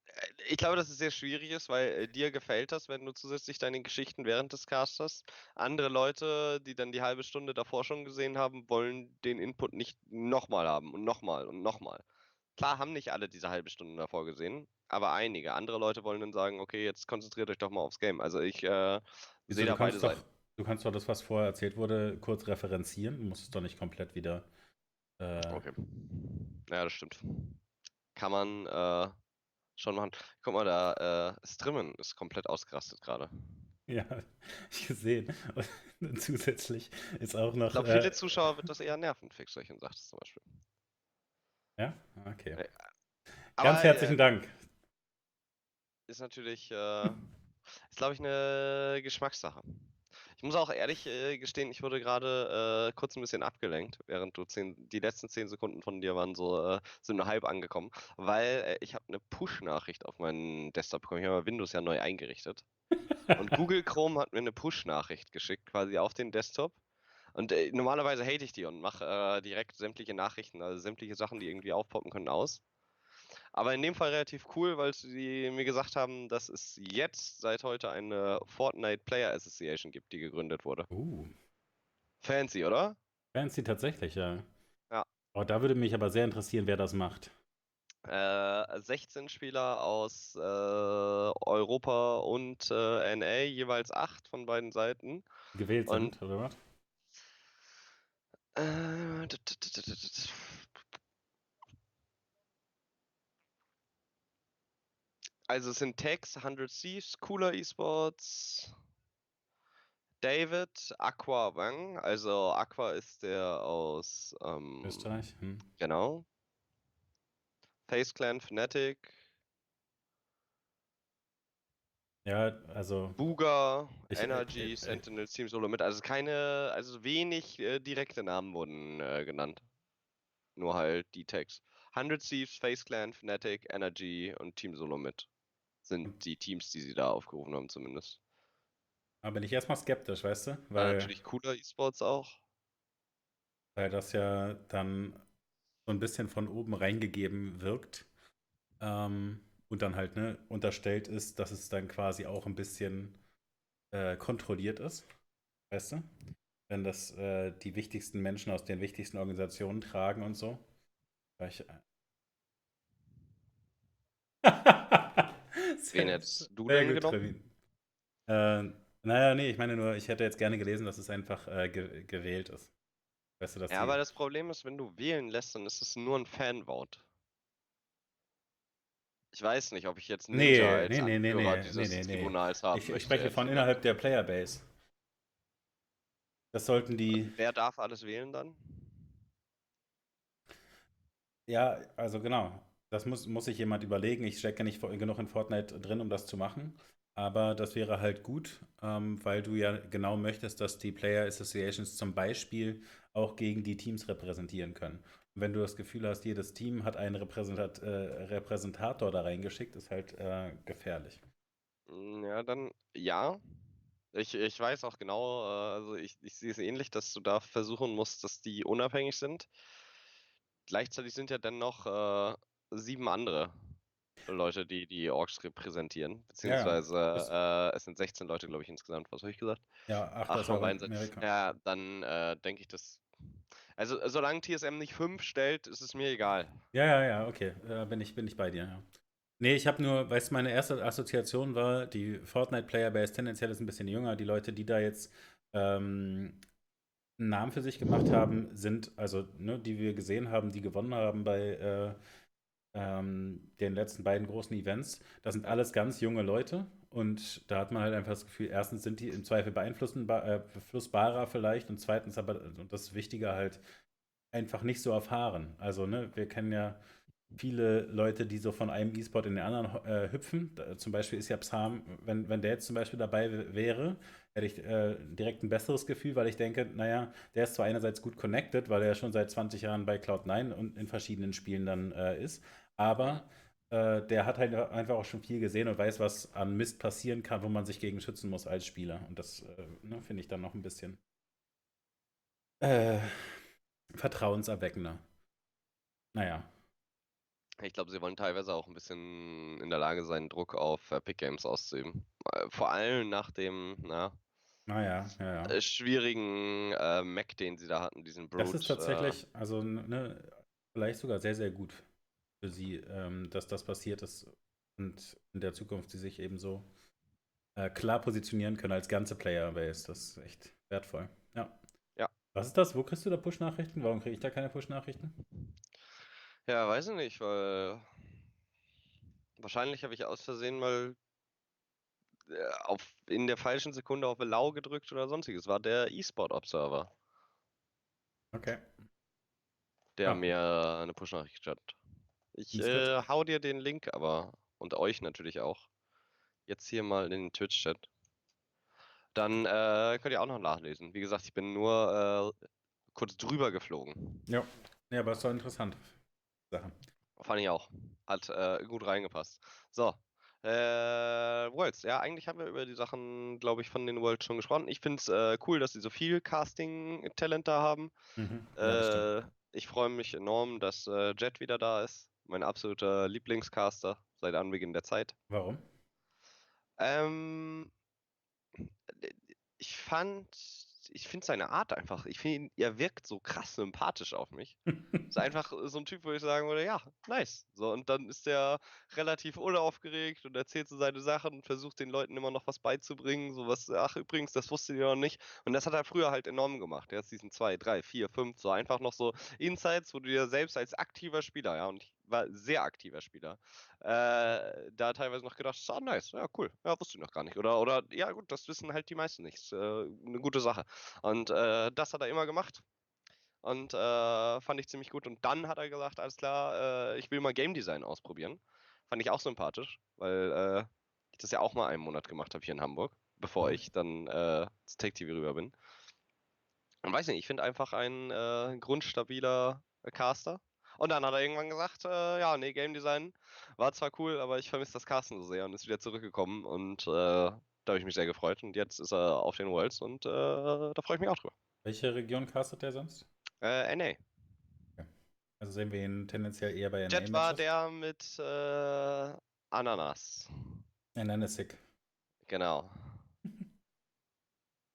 Äh, ich glaube, dass es sehr schwierig ist, weil äh, dir gefällt das, wenn du zusätzlich deine Geschichten während des Casters. Andere Leute, die dann die halbe Stunde davor schon gesehen haben, wollen den Input nicht nochmal haben und nochmal und nochmal. Klar haben nicht alle diese halbe Stunde davor gesehen, aber einige. Andere Leute wollen dann sagen, okay, jetzt konzentriert euch doch mal aufs Game. Also ich äh, sehe da beide Seiten. Du kannst doch das, was vorher erzählt wurde, kurz referenzieren. Du musst es doch nicht komplett wieder. Äh, Okay. Ja, das stimmt. Kann man äh, schon machen. Guck mal, da äh, Strimmen ist komplett ausgerastet gerade. Ja, ich gesehen. Und zusätzlich ist auch noch. Ich glaube, äh, viele Zuschauer wird das eher nerven, Fixerchen sagt es zum Beispiel. ja, okay. Ja, Ganz herzlichen äh, Dank. Ist natürlich, äh, ist glaube ich eine Geschmackssache. Ich muss auch ehrlich äh, gestehen, ich wurde gerade äh, kurz ein bisschen abgelenkt, während du zehn, die letzten zehn Sekunden von dir waren so, äh, sind nur halb angekommen, weil äh, ich habe eine Push-Nachricht auf meinen Desktop bekommen. Ich habe Windows ja neu eingerichtet. Und Google Chrome hat mir eine Push-Nachricht geschickt, quasi auf den Desktop. Und äh, normalerweise hate ich die und mache äh, direkt sämtliche Nachrichten, also sämtliche Sachen, die irgendwie aufpoppen können, aus. Aber in dem Fall relativ cool, weil sie mir gesagt haben, dass es jetzt seit heute eine Fortnite Player Association gibt, die gegründet wurde. Uh, Fancy, oder? fancy tatsächlich, ja. Ja. Oh, da würde mich aber sehr interessieren, wer das macht. Äh, 16 Spieler aus äh, Europa und äh, NA, jeweils 8 von beiden Seiten. Gewählt Und- sind, oder was? Also es sind Tex, 100 Thieves, Cooler Esports, David, Aqua Wang, also Aqua ist der aus ähm, Österreich? Hm. Genau. Face Clan, Fnatic, Ja, also. Buga, Ich- Energy, äh, äh, Sentinel, Team Solo mit. Also keine, also wenig äh, direkte Namen wurden äh, genannt. Nur halt die Tags. 100 Thieves, Face Clan, Fnatic, Energy und Team Solo mit. Sind die Teams, die sie da aufgerufen haben, zumindest. Da bin ich erstmal skeptisch, weißt du? War Weil, natürlich cooler E-Sports auch. weil das ja dann so ein bisschen von oben reingegeben wirkt. Ähm, und dann halt, ne, unterstellt ist, dass es dann quasi auch ein bisschen äh, kontrolliert ist. Weißt du? Wenn das äh, die wichtigsten Menschen aus den wichtigsten Organisationen tragen und so. Weil ich, Wen hättest du Sehr denn gut, genommen? Äh, naja, nee, ich meine nur, ich hätte jetzt gerne gelesen, dass es einfach äh, ge gewählt ist. Weißt du, dass Ja, die- aber das Problem ist, wenn du wählen lässt, dann ist es nur ein Fanvote. Ich weiß nicht, ob ich jetzt Nee, Ninja als nee, nee, nee, Anführer nee, dieses nee, nee, nee. Tribunals haben ich, ich spreche von innerhalb der Playerbase. Das sollten die, Wer darf alles wählen dann? ja, also genau. Das muss, muss sich jemand überlegen. Ich stecke nicht genug in Fortnite drin, um das zu machen. Aber das wäre halt gut, ähm, weil du ja genau möchtest, dass die Player Associations zum Beispiel auch gegen die Teams repräsentieren können. Und wenn du das Gefühl hast, jedes Team hat einen Repräsentat, äh, Repräsentator da reingeschickt, ist halt äh, gefährlich. Mm, Ja, dann ja. Ich, ich weiß auch genau, äh, also ich, ich sehe es ähnlich, dass du da versuchen musst, dass die unabhängig sind. Gleichzeitig sind ja dann noch äh, sieben andere Leute, die die Orks repräsentieren. Beziehungsweise das- äh, es sind 16 Leute, glaube ich, insgesamt. Was habe ich gesagt? Ja, ach, Ach, das von war beiden Seiten. Amerika. Ja, dann äh, denke ich, dass. Also, solange TSM nicht 5 stellt, ist es mir egal. Ja, ja, ja, okay. Äh, bin, ich, bin ich bei dir, ja. Nee, ich habe nur, weißt du, meine erste Assoziation war, die Fortnite-Playerbase tendenziell ist ein bisschen jünger. Die Leute, die da jetzt ähm, einen Namen für sich gemacht haben, sind, also, ne, die wir gesehen haben, die gewonnen haben bei äh, ähm, den letzten beiden großen Events. Das sind alles ganz junge Leute. Und da hat man halt einfach das Gefühl, erstens sind die im Zweifel äh, beeinflussbarer vielleicht und zweitens aber, und das Wichtige halt, einfach nicht so erfahren. Also, ne, wir kennen ja viele Leute, die so von einem E-Sport in den anderen äh, hüpfen. Da, zum Beispiel ist ja Psalm, wenn, wenn der jetzt zum Beispiel dabei wäre, hätte ich äh, direkt ein besseres Gefühl, weil ich denke, naja, der ist zwar einerseits gut connected, weil er schon seit 20 Jahren bei Cloud9 und in verschiedenen Spielen dann äh, ist, aber äh, der hat halt einfach auch schon viel gesehen und weiß, was an Mist passieren kann, wo man sich gegen schützen muss als Spieler. Und das äh, ne, finde ich dann noch ein bisschen äh, vertrauenserweckender. Naja. Ich glaube, sie wollen teilweise auch ein bisschen in der Lage sein, Druck auf Epic Games auszuüben. Äh, Vor allem nach dem na, Naja, ja, ja. äh, schwierigen äh, Mac, den sie da hatten, diesen Brute. Das ist tatsächlich, also ne, vielleicht sogar sehr, sehr gut für sie, ähm, dass das passiert ist und in der Zukunft sie sich eben so äh, klar positionieren können als ganze Playerbase. Das ist echt wertvoll. Ja. Ja. Was ist das? Wo kriegst du da Push-Nachrichten? Warum kriege ich da keine Push-Nachrichten? Ja, weiß ich nicht, weil wahrscheinlich habe ich aus Versehen mal äh, auf, in der falschen Sekunde auf Allow gedrückt oder sonstiges. War der E-Sport Observer, Okay. der Ah. mir eine Push-Nachricht hat. Ich äh, hau dir den Link aber und euch natürlich auch jetzt hier mal in den Twitch-Chat. Dann äh, könnt ihr auch noch nachlesen. Wie gesagt, ich bin nur äh, kurz drüber geflogen. Ja. Ja, aber ist doch interessant. Sache. Fand ich auch. Hat äh, gut reingepasst. So. Äh, Worlds. Ja, eigentlich haben wir über die Sachen, glaube ich, von den Worlds schon gesprochen. Ich finde es äh, cool, dass sie so viel Casting-Talent da haben. Mhm. Ja. Äh, ich freue mich enorm, dass Jet wieder da ist. Mein absoluter Lieblingscaster seit Anbeginn der Zeit. Warum? Ähm, ich fand, ich finde seine Art einfach, ich finde, er wirkt so krass sympathisch auf mich. Ist einfach so ein Typ, wo ich sagen würde, ja, nice. So, und dann ist er relativ unaufgeregt und erzählt so seine Sachen und versucht den Leuten immer noch was beizubringen. So was, ach übrigens, das wusstet ihr noch nicht. Und das hat er früher halt enorm gemacht. Er hat diesen 2, 3, 4, 5, so einfach noch so Insights, wo du dir selbst als aktiver Spieler, ja, und ich war sehr aktiver Spieler, äh, da teilweise noch gedacht, ah, nice, ja, cool, ja, wusste ich noch gar nicht. Oder, oder, ja, gut, das wissen halt die meisten nicht. Ist, äh, eine gute Sache. Und äh, das hat er immer gemacht. Und äh, fand ich ziemlich gut. Und dann hat er gesagt, alles klar, äh, ich will mal Game Design ausprobieren. Fand ich auch sympathisch, weil äh, ich das ja auch mal einen Monat gemacht habe hier in Hamburg, bevor Mhm. ich dann äh, zu Tech TV rüber bin. Und weiß nicht, ich finde einfach ein grundstabiler Caster. Und dann hat er irgendwann gesagt, äh, ja, nee, Game Design war zwar cool, aber ich vermisse das Casten so sehr und ist wieder zurückgekommen. Und äh, da habe ich mich sehr gefreut. Und jetzt ist er auf den Worlds und äh, da freue ich mich auch drüber. Welche Region castet der sonst? Äh, NA. Also sehen wir ihn tendenziell eher bei Jet war der mit äh, Ananas. Ananasic. Genau.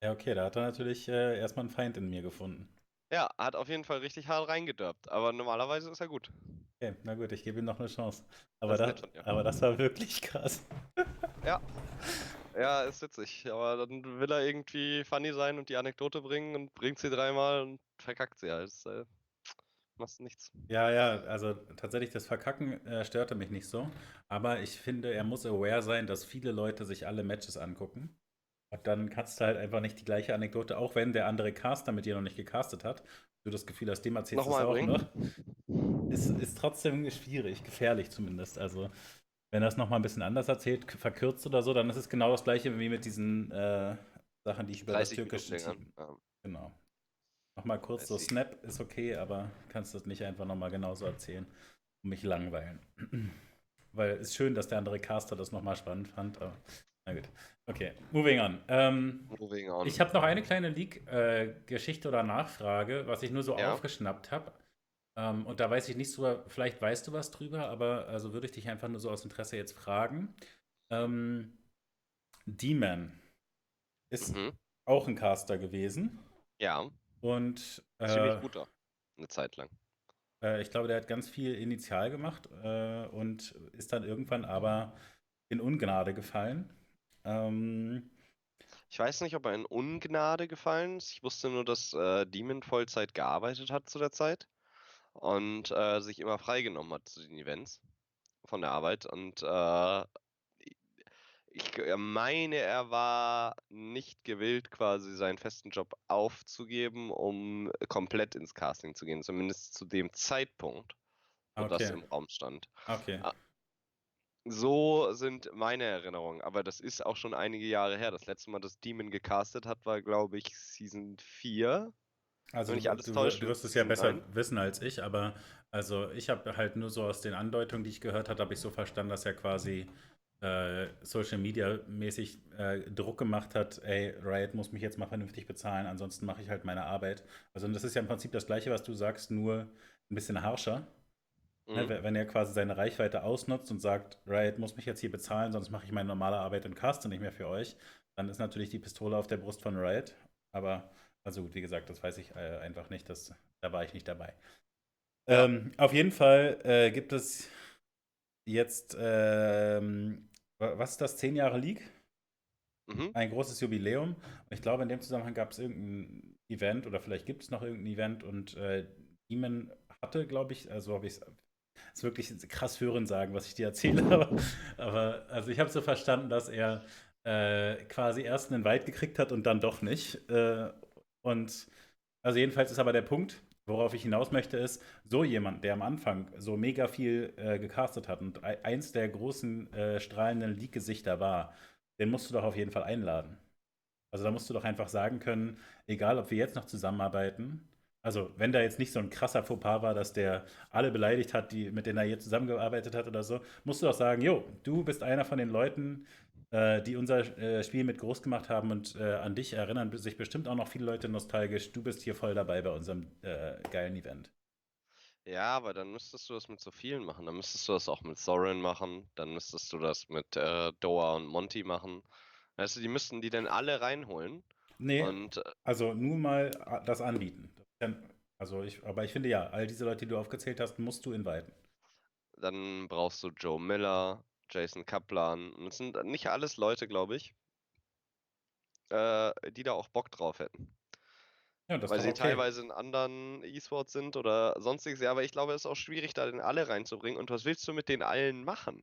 Ja, okay, da hat er natürlich äh, erstmal einen Feind in mir gefunden. Ja, hat auf jeden Fall richtig hart reingedörpt, aber normalerweise ist er gut. Okay, na gut, ich gebe ihm noch eine Chance. Aber, Das da, ist nett von dir. aber das war wirklich krass. Ja, ist witzig, aber dann will er irgendwie funny sein und die Anekdote bringen und bringt sie dreimal und verkackt sie halt. Das, äh, machst nichts. Ja, ja, also tatsächlich das Verkacken äh, störte mich nicht so. Aber ich finde, er muss aware sein, dass viele Leute sich alle Matches angucken. Und dann kannst du halt einfach nicht die gleiche Anekdote, auch wenn der andere Caster mit dir noch nicht gecastet hat, du das Gefühl hast, dem erzählst du es auch bringen? noch. Ist, ist trotzdem schwierig, gefährlich zumindest. Also, wenn er es nochmal ein bisschen anders erzählt, verkürzt oder so, dann ist es genau das gleiche wie mit diesen äh, Sachen, die ich über das 30 türkische Team. Dingern. Genau. Nochmal kurz so 30. Snap ist okay, aber kannst das nicht einfach nochmal genauso erzählen und mich langweilen. Weil es ist schön, dass der andere Caster das nochmal spannend fand, aber na gut. Okay, moving on. Ähm, moving on. ich habe noch eine kleine Leak-Geschichte oder Nachfrage, was ich nur so Ja. aufgeschnappt habe. Ähm, und da weiß ich nicht so, vielleicht weißt du was drüber, aber also würde ich dich einfach nur so aus Interesse jetzt fragen. Ähm, D-Man ist mhm. auch ein Caster gewesen Ja, und ziemlich äh, guter. Eine Zeit lang. äh, ich glaube, der hat ganz viel initial gemacht äh, und ist dann irgendwann aber in Ungnade gefallen. Ähm, Ich weiß nicht, ob er in Ungnade gefallen ist. Ich wusste nur, dass äh, Demon Vollzeit gearbeitet hat zu der Zeit und äh, sich immer freigenommen hat zu den Events von der Arbeit. Und äh, ich äh, meine, er war nicht gewillt, quasi seinen festen Job aufzugeben, um komplett ins Casting zu gehen. Zumindest zu dem Zeitpunkt, wo das Okay. im Raum stand. okay. So sind meine Erinnerungen, aber das ist auch schon einige Jahre her. Das letzte Mal, dass Demon gecastet hat, war, glaube ich, Season 4. Also wenn ich du, alles du, täusche, du wirst es ja es besser nein. wissen als ich, aber also ich habe halt nur so aus den Andeutungen, die ich gehört habe, habe ich so verstanden, dass er quasi äh, Social Media mäßig äh, Druck gemacht hat, ey, Riot muss mich jetzt mal vernünftig bezahlen, ansonsten mache ich halt meine Arbeit. Also das ist ja im Prinzip das gleiche, was du sagst, nur ein bisschen harscher. Ne, Mhm. wenn- wenn er quasi seine Reichweite ausnutzt und sagt, Riot muss mich jetzt hier bezahlen, sonst mache ich meine normale Arbeit und caste nicht mehr für euch, dann ist natürlich die Pistole auf der Brust von Riot. Aber, also gut, wie gesagt, das weiß ich äh, einfach nicht, das, da war ich nicht dabei. Ja. Ähm, auf jeden Fall äh, gibt es jetzt, ähm, wa- was ist das, 10 Jahre League? Mhm. Ein großes Jubiläum. Ich glaube, in dem Zusammenhang gab es irgendein Event oder vielleicht gibt es noch irgendein Event und äh, Demon hatte, glaube ich, also habe ich es ist wirklich krass hören sagen, was ich dir erzähle, aber, aber also ich habe so verstanden, dass er äh, quasi erst einen Wald gekriegt hat und dann doch nicht. Äh, und also jedenfalls ist aber der Punkt, worauf ich hinaus möchte, ist, so jemand, der am Anfang so mega viel äh, gecastet hat und eins der großen äh, strahlenden Leak-Gesichter war, den musst du doch auf jeden Fall einladen. Also da musst du doch einfach sagen können, egal ob wir jetzt noch zusammenarbeiten, also wenn da jetzt nicht so ein krasser Fauxpas war, dass der alle beleidigt hat, die, mit denen er jetzt zusammengearbeitet hat oder so, musst du doch sagen, jo, du bist einer von den Leuten, äh, die unser äh, Spiel mit groß gemacht haben und äh, an dich erinnern sich bestimmt auch noch viele Leute nostalgisch. Du bist hier voll dabei bei unserem äh, geilen Event. Ja, aber dann müsstest du das mit so vielen machen. Dann müsstest du das auch mit Soren machen. Dann müsstest du das mit äh, Doa und Monty machen. Weißt du, die müssten die denn alle reinholen. Nee, und, äh, also nur mal das anbieten. Also ich, aber ich finde ja, all diese Leute, die du aufgezählt hast, musst du inviten. Dann brauchst du Joe Miller, Jason Kaplan. Und das sind nicht alles Leute, glaube ich, äh, die da auch Bock drauf hätten. Ja, Weil sie okay. teilweise in anderen E-Sports sind oder sonstiges. Ja, aber ich glaube, es ist auch schwierig, da den alle reinzubringen. Und was willst du mit den allen machen?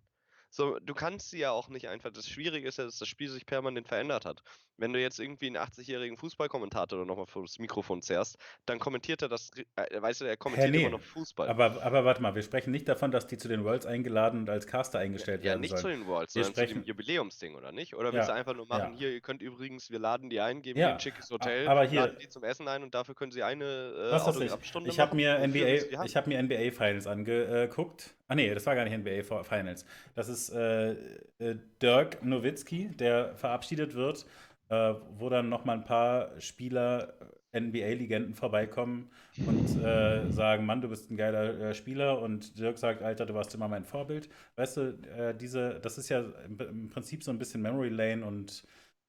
So, du kannst sie ja auch nicht einfach. Das Schwierige ist ja, dass das Spiel sich permanent verändert hat. Wenn du jetzt irgendwie einen 80-jährigen Fußballkommentator nochmal vor das Mikrofon zerrst, dann kommentiert er das, äh, weißt du, er kommentiert nee. immer noch Fußball. Aber, aber warte mal, wir sprechen nicht davon, dass die zu den Worlds eingeladen und als Caster eingestellt ja, werden. Ja, nicht sollen. zu den Worlds, wir sondern sprechen... zu dem Jubiläumsding, oder nicht? Oder willst ja, du einfach nur machen, ja. hier, ihr könnt übrigens, wir laden die ein, geben ja, ihnen ein schickes Hotel, aber hier, laden die zum Essen ein und dafür können sie eine äh, Autogrammstunde ich? Ich habe mir NBA, ich habe mir NBA Finals angeguckt. Ah nee, das war gar nicht NBA Finals. Das ist äh, äh, Dirk Nowitzki, der verabschiedet wird äh, wo dann nochmal ein paar Spieler, äh, NBA-Legenden vorbeikommen und äh, sagen, Mann, du bist ein geiler äh, Spieler und Dirk sagt, Alter, du warst immer mein Vorbild. Weißt du, diese, das ist ja im, Prinzip so ein bisschen Memory Lane und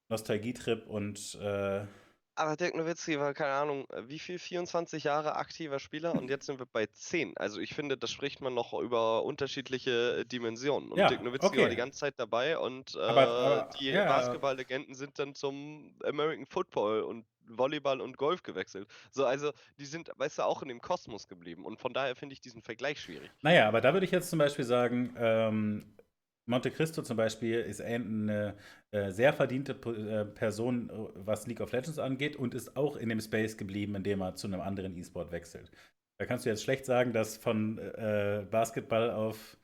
Nostalgietrip und aber Dirk Nowitzki war, keine Ahnung, äh, wie viel? 24 Jahre aktiver Spieler und jetzt sind wir bei 10. Also ich finde, da spricht man noch über unterschiedliche äh, Dimensionen. Und ja, Dirk Nowitzki okay. war die ganze Zeit dabei und äh, aber, aber, die ja, Basketball-Legenden sind dann zum American Football und Volleyball und Golf gewechselt. So, also die sind, weißt du, auch in dem Kosmos geblieben. Und von daher finde ich diesen Vergleich schwierig. Naja, aber da würde ich jetzt zum Beispiel sagen, ähm, Monte Cristo zum Beispiel ist eine äh, sehr verdiente äh, Person, was League of Legends angeht und ist auch in dem Space geblieben, indem er zu einem anderen E-Sport wechselt. Da kannst du jetzt schlecht sagen, dass von äh, Basketball auf.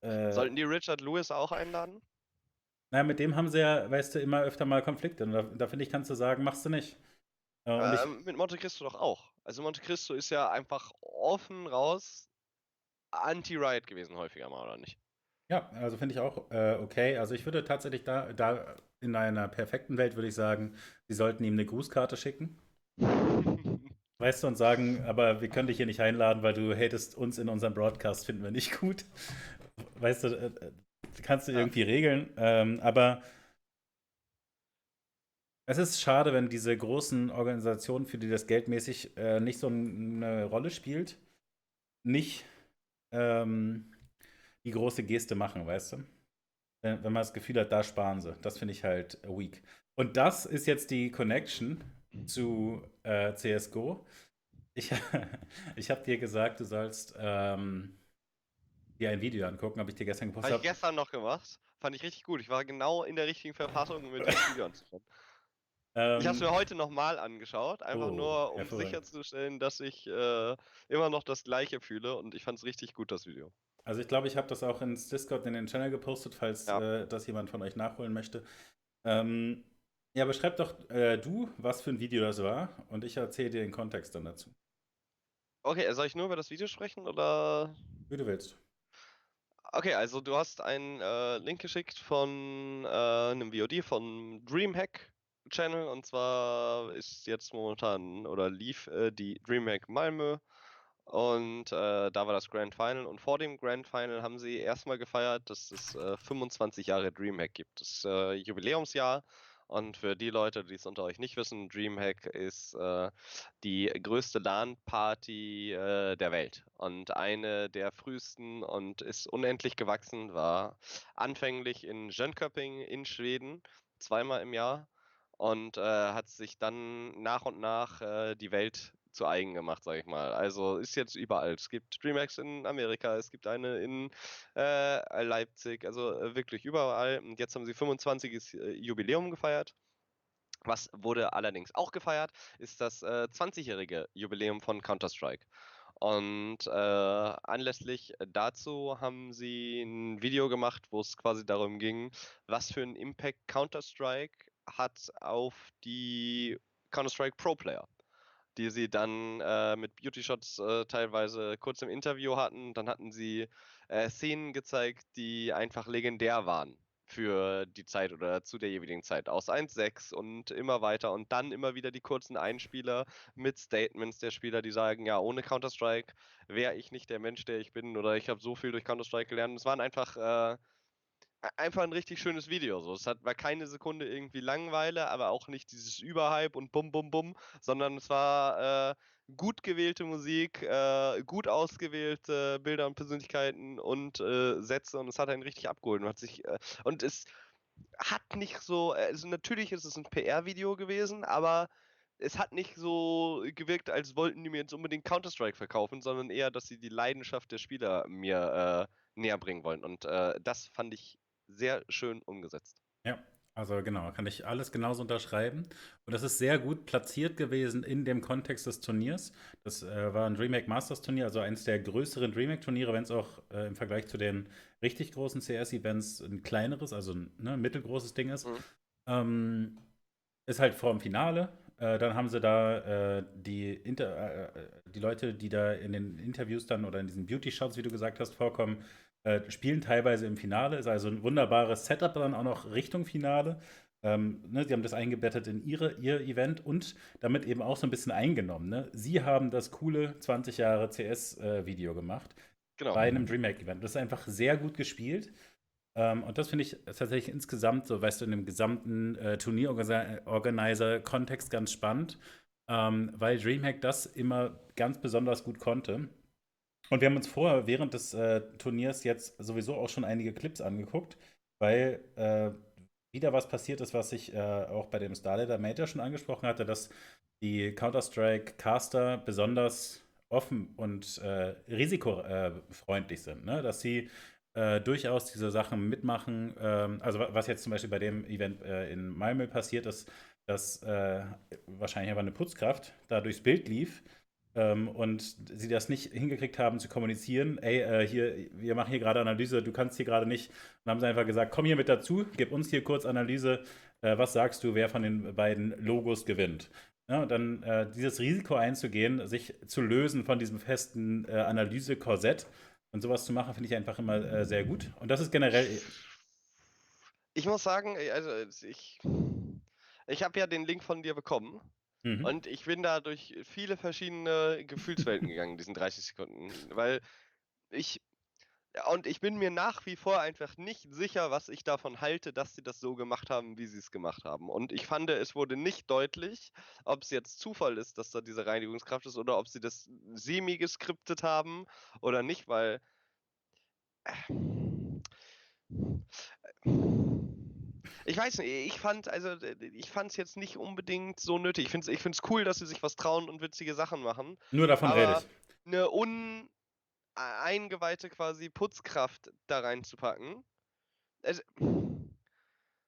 Äh, Sollten die Richard Lewis auch einladen? Naja, mit dem haben sie ja, weißt du, immer öfter mal Konflikte. Und da, da finde ich, kannst du sagen, machst du nicht. Äh, ich, mit Monte Cristo doch auch. Also Monte Cristo ist ja einfach offen raus anti-Riot gewesen, häufiger mal, oder nicht? Ja, also finde ich auch äh, okay. Also ich würde tatsächlich da, da in einer perfekten Welt würde ich sagen, sie sollten ihm eine Grußkarte schicken. Weißt du, und sagen, aber wir können dich hier nicht einladen, weil du hatest uns in unserem Broadcast, finden wir nicht gut. Weißt du, äh, kannst du irgendwie regeln. Ähm, aber es ist schade, wenn diese großen Organisationen, für die das geldmäßig äh, nicht so eine Rolle spielt, nicht ähm, die große Geste machen, weißt du? Wenn, man das Gefühl hat, da sparen sie. Das finde ich halt weak. Und das ist jetzt die Connection zu äh, CSGO. Ich, ich habe dir gesagt, du sollst ähm, dir ein Video angucken, habe ich dir gestern gepostet. Habe ich gestern noch gemacht. Fand ich richtig gut. Ich war genau in der richtigen Verfassung, um mir das Video anzuschauen. Ähm, ich habe es mir heute nochmal angeschaut, einfach oh, nur, um sicherzustellen, dass ich äh, immer noch das Gleiche fühle und ich fand es richtig gut, das Video. Also ich glaube, ich habe das auch ins Discord in den Channel gepostet, falls ja. äh, das jemand von euch nachholen möchte. Ähm, ja, beschreib doch äh, du, was für ein Video das war und ich erzähle dir den Kontext dann dazu. Okay, soll ich nur über das Video sprechen oder? Wie du willst. Okay, also du hast einen äh, Link geschickt von äh, einem VOD von Dreamhack Channel und zwar ist jetzt momentan oder lief äh, die Dreamhack Malmö und äh, da war das Grand Final. Und vor dem Grand Final haben sie erstmal gefeiert, dass es äh, 25 Jahre Dreamhack gibt. Das äh, Jubiläumsjahr. Und für die Leute, die es unter euch nicht wissen, Dreamhack ist äh, die größte LAN-Party äh, der Welt. Und eine der frühesten und ist unendlich gewachsen, war anfänglich in Jönköping in Schweden zweimal im Jahr und äh, hat sich dann nach und nach äh, die Welt zu eigen gemacht, sag ich mal. Also ist jetzt überall. Es gibt DreamHacks in Amerika, es gibt eine in äh, Leipzig, also äh, wirklich überall. Und jetzt haben sie 25. Äh, Jubiläum gefeiert. Was wurde allerdings auch gefeiert, ist das äh, 20-jährige Jubiläum von Counter-Strike. Und äh, anlässlich dazu haben sie ein Video gemacht, wo es quasi darum ging, was für einen Impact Counter-Strike hat auf die Counter-Strike Pro-Player die sie dann äh, mit Beauty Shots äh, teilweise kurz im Interview hatten. Dann hatten sie äh, Szenen gezeigt, die einfach legendär waren für die Zeit oder zu der jeweiligen Zeit aus 1.6 und immer weiter und dann immer wieder die kurzen Einspieler mit Statements der Spieler, die sagen, ja, ohne Counter-Strike wäre ich nicht der Mensch, der ich bin oder ich habe so viel durch Counter-Strike gelernt. Es waren einfach äh, einfach ein richtig schönes Video. So. Es hat, war keine Sekunde irgendwie Langweile, aber auch nicht dieses Überhype und bum bum bum, sondern es war äh, gut gewählte Musik, äh, gut ausgewählte Bilder und Persönlichkeiten und äh, Sätze und es hat einen richtig abgeholt und hat sich äh, und es hat nicht so, also natürlich ist es ein PR-Video gewesen, aber es hat nicht so gewirkt, als wollten die mir jetzt unbedingt Counter-Strike verkaufen, sondern eher, dass sie die Leidenschaft der Spieler mir äh, näher bringen wollen. Und äh, das fand ich sehr schön umgesetzt. Ja, also genau, kann ich alles genauso unterschreiben. Und das ist sehr gut platziert gewesen in dem Kontext des Turniers. Das äh, war ein DreamHack Masters Turnier, also eines der größeren DreamHack Turniere, wenn es auch äh, im Vergleich zu den richtig großen CS-Events ein kleineres, also ein ne, mittelgroßes Ding ist. Mhm. Ähm, ist halt vor dem Finale. Äh, dann haben sie da äh, die, Inter äh, äh, die Leute, die da in den Interviews dann oder in diesen Beauty-Shots, wie du gesagt hast, vorkommen, äh, spielen teilweise im Finale, ist also ein wunderbares Setup dann auch noch Richtung Finale. Ähm, ne, sie haben das eingebettet in ihre, ihr Event und damit eben auch so ein bisschen eingenommen. Ne? Sie haben das coole 20 Jahre CS-Video äh, gemacht genau. bei einem DreamHack-Event. Das ist einfach sehr gut gespielt. Ähm, und das finde ich tatsächlich insgesamt, so weißt du, in dem gesamten äh, Turnierorganizer-Kontext ganz spannend, ähm, weil DreamHack das immer ganz besonders gut konnte. Und wir haben uns vorher während des äh, Turniers jetzt sowieso auch schon einige Clips angeguckt, weil äh, wieder was passiert ist, was ich äh, auch bei dem Starleader Major schon angesprochen hatte, dass die Counter-Strike-Caster besonders offen und äh, risikofreundlich sind, ne? dass sie äh, durchaus diese Sachen mitmachen. Ähm, also was jetzt zum Beispiel bei dem Event äh, in Malmö passiert ist, dass wahrscheinlich aber eine Putzkraft da durchs Bild lief ähm, und sie das nicht hingekriegt haben zu kommunizieren, ey, äh, hier, wir machen hier gerade Analyse, du kannst hier gerade nicht. Und haben sie einfach gesagt, komm hier mit dazu, gib uns hier kurz Analyse, äh, was sagst du, wer von den beiden Logos gewinnt. Ja, dann äh, dieses Risiko einzugehen, sich zu lösen von diesem festen äh, Analyse-Korsett und sowas zu machen, finde ich einfach immer äh, sehr gut. Und das ist generell. Ich muss sagen, also ich, ich habe ja den Link von dir bekommen. Mhm. Und ich bin da durch viele verschiedene Gefühlswelten gegangen, in diesen 30 Sekunden. Weil ich. Und ich bin mir nach wie vor einfach nicht sicher, was ich davon halte, dass sie das so gemacht haben, wie sie es gemacht haben. Und ich fand, es wurde nicht deutlich, ob es jetzt Zufall ist, dass da diese Reinigungskraft ist oder ob sie das semi geskriptet haben oder nicht, weil. Äh, ich weiß nicht, ich fand, also ich fand es jetzt nicht unbedingt so nötig. Ich finde es ich find's cool, dass sie sich was trauen und witzige Sachen machen. Nur davon rede ich. Eine uneingeweihte quasi Putzkraft da reinzupacken. Also,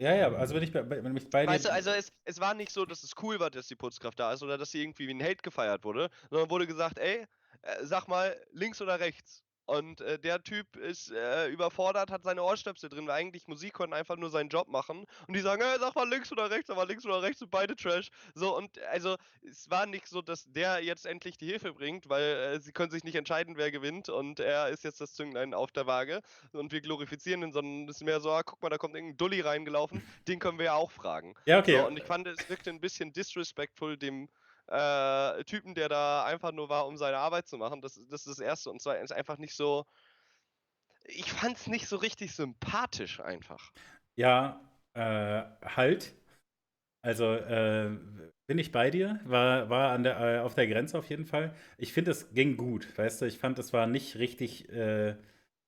ja, ja, also wenn ich bei, wenn ich bei Weißt du, also es, es war nicht so, dass es cool war, dass die Putzkraft da ist oder dass sie irgendwie wie ein Held gefeiert wurde, sondern wurde gesagt, ey, äh, sag mal, links oder rechts. Und äh, der Typ ist äh, überfordert, hat seine Ohrstöpsel drin, weil eigentlich Musik konnten einfach nur seinen Job machen. Und die sagen, hey, sag mal links oder rechts, aber links oder rechts sind beide Trash. So, und also es war nicht so, dass der jetzt endlich die Hilfe bringt, weil äh, sie können sich nicht entscheiden, wer gewinnt. Und er ist jetzt das Zünglein auf der Waage. Und wir glorifizieren ihn, sondern es ist mehr so, ah, guck mal, da kommt irgendein Dulli reingelaufen, den können wir ja auch fragen. Ja, okay. So, und ich fand, es wirkte ein bisschen disrespectful dem äh, Typen, der da einfach nur war, um seine Arbeit zu machen. Das, das ist das Erste. Und ist einfach nicht so. Ich fand es nicht so richtig sympathisch einfach. Ja, äh, halt. Also äh, bin ich bei dir, war, war an der, äh, auf der Grenze auf jeden Fall. Ich finde, es ging gut, weißt du, ich fand, es war nicht richtig äh,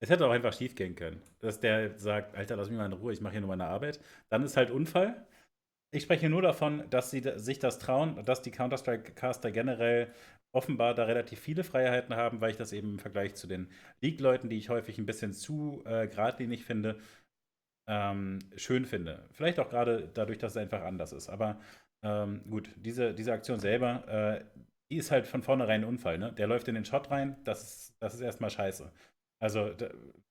Es hätte auch einfach schief gehen können. Dass der sagt, Alter, lass mich mal in Ruhe, ich mache hier nur meine Arbeit. Dann ist halt Unfall. Ich spreche nur davon, dass sie sich das trauen, dass die Counter-Strike-Caster generell offenbar da relativ viele Freiheiten haben, weil ich das eben im Vergleich zu den League-Leuten, die ich häufig ein bisschen zu äh, geradlinig finde, ähm, schön finde. Vielleicht auch gerade dadurch, dass es einfach anders ist. Aber ähm, gut, diese, diese Aktion selber, äh, die ist halt von vornherein ein Unfall. Ne? Der läuft in den Shot rein, das ist, das ist erstmal scheiße. Also,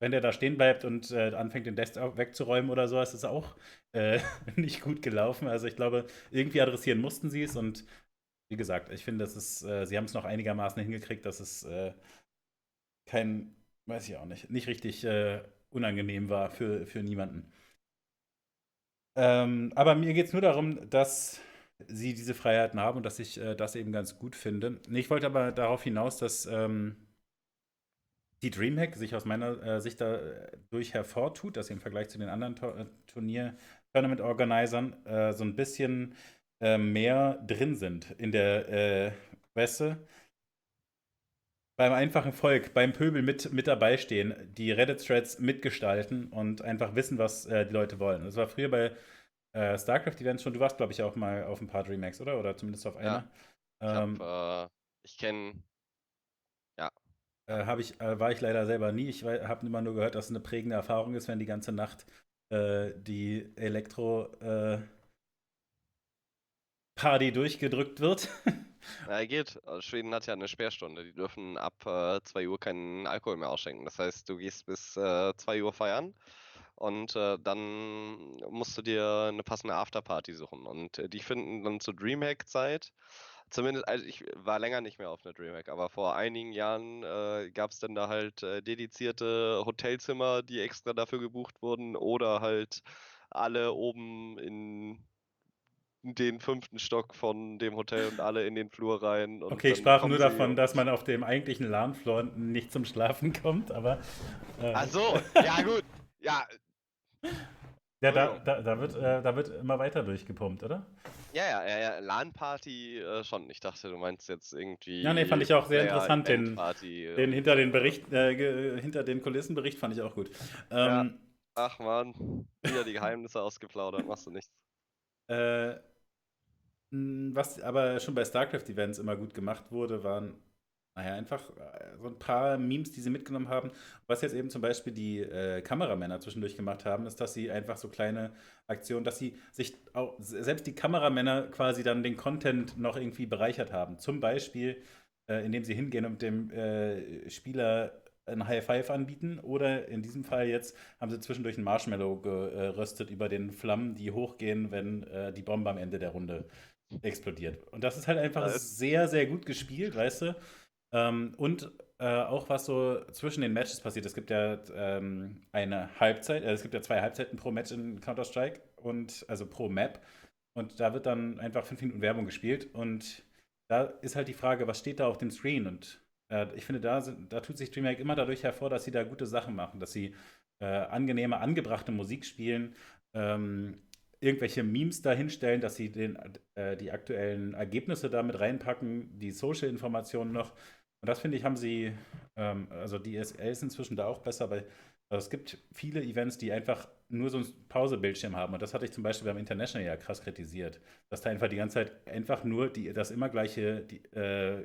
wenn der da stehen bleibt und äh, anfängt, den Desk wegzuräumen oder so, ist es auch äh, nicht gut gelaufen. Also, ich glaube, irgendwie adressieren mussten sie es und wie gesagt, ich finde, das ist, äh, sie haben es noch einigermaßen hingekriegt, dass es äh, kein, weiß ich auch nicht, nicht richtig äh, unangenehm war für, für niemanden. Ähm, aber mir geht es nur darum, dass sie diese Freiheiten haben und dass ich äh, das eben ganz gut finde. Ich wollte aber darauf hinaus, dass ähm, die Dreamhack sich aus meiner äh, Sicht dadurch äh, hervortut, dass sie im Vergleich zu den anderen äh, Turnier Tournament-Organisern äh, so ein bisschen äh, mehr drin sind in der, äh, du, beim einfachen Volk, beim Pöbel mit, mit dabei stehen, die Reddit-Threads mitgestalten und einfach wissen, was äh, die Leute wollen. Das war früher bei StarCraft-Events schon. Du warst, glaube ich, auch mal auf ein paar DreamHacks, oder? Oder zumindest auf einer. Ja. Ich, ähm, ich kenne äh, ich, äh, war ich leider selber nie. Ich habe immer nur gehört, dass es eine prägende Erfahrung ist, wenn die ganze Nacht äh, die Elektro-Party äh, durchgedrückt wird. Ja, geht. Also Schweden hat ja eine Sperrstunde. Die dürfen ab äh, 2 Uhr keinen Alkohol mehr ausschenken. Das heißt, du gehst bis äh, 2 Uhr feiern und äh, dann musst du dir eine passende Afterparty suchen. Und äh, die finden dann zur Dreamhack-Zeit Zumindest, also ich war länger nicht mehr auf einer Dreamhack, aber vor einigen Jahren äh, gab es dann da halt äh, dedizierte Hotelzimmer, die extra dafür gebucht wurden oder halt alle oben in den fünften Stock von dem Hotel und alle in den Flur rein. okay, ich sprach nur davon, dass man auf dem eigentlichen LAN-Floor nicht zum Schlafen kommt, aber. Äh. Ach so, ja gut. Ja, ja, da, da, da, wird, äh, da wird immer weiter durchgepumpt, oder? Ja, ja, ja, ja. LAN-Party äh, schon. Ich dachte, du meinst jetzt irgendwie. Ja, nee, fand ich auch sehr interessant. Den, den hinter den Bericht, äh, hinter den Kulissenbericht fand ich auch gut. Ähm, ja. Ach man, wieder die Geheimnisse ausgeplaudert, machst du nichts. Äh, was aber schon bei StarCraft-Events immer gut gemacht wurde, waren naja, einfach äh, so ein paar Memes, die sie mitgenommen haben. Was jetzt eben zum Beispiel die äh, Kameramänner zwischendurch gemacht haben, ist, dass sie einfach so kleine Aktionen, dass sie sich auch, selbst die Kameramänner quasi dann den Content noch irgendwie bereichert haben. Zum Beispiel, äh, indem sie hingehen und dem äh, Spieler ein High Five anbieten oder in diesem Fall jetzt haben sie zwischendurch ein Marshmallow geröstet über den Flammen, die hochgehen, wenn äh, die Bombe am Ende der Runde explodiert. Und das ist halt einfach sehr, sehr gut gespielt, weißt du? Ähm, und äh, auch was so zwischen den Matches passiert. Es gibt ja ähm, eine Halbzeit, äh, es gibt ja zwei Halbzeiten pro Match in Counter-Strike und also pro Map. Und da wird dann einfach fünf Minuten Werbung gespielt. Und da ist halt die Frage, was steht da auf dem Screen? Und äh, ich finde, da, da tut sich DreamHack immer dadurch hervor, dass sie da gute Sachen machen, dass sie äh, angenehme, angebrachte Musik spielen, ähm, irgendwelche Memes dahinstellen, dass sie den, äh, die aktuellen Ergebnisse damit reinpacken, die Social-Informationen noch. Und das finde ich, haben sie, ähm, also die ESL ist inzwischen da auch besser, weil also es gibt viele Events, die einfach nur so ein Pausebildschirm haben. Und das hatte ich zum Beispiel beim International ja krass kritisiert. Dass da einfach die ganze Zeit einfach nur die, das immer gleiche die, äh,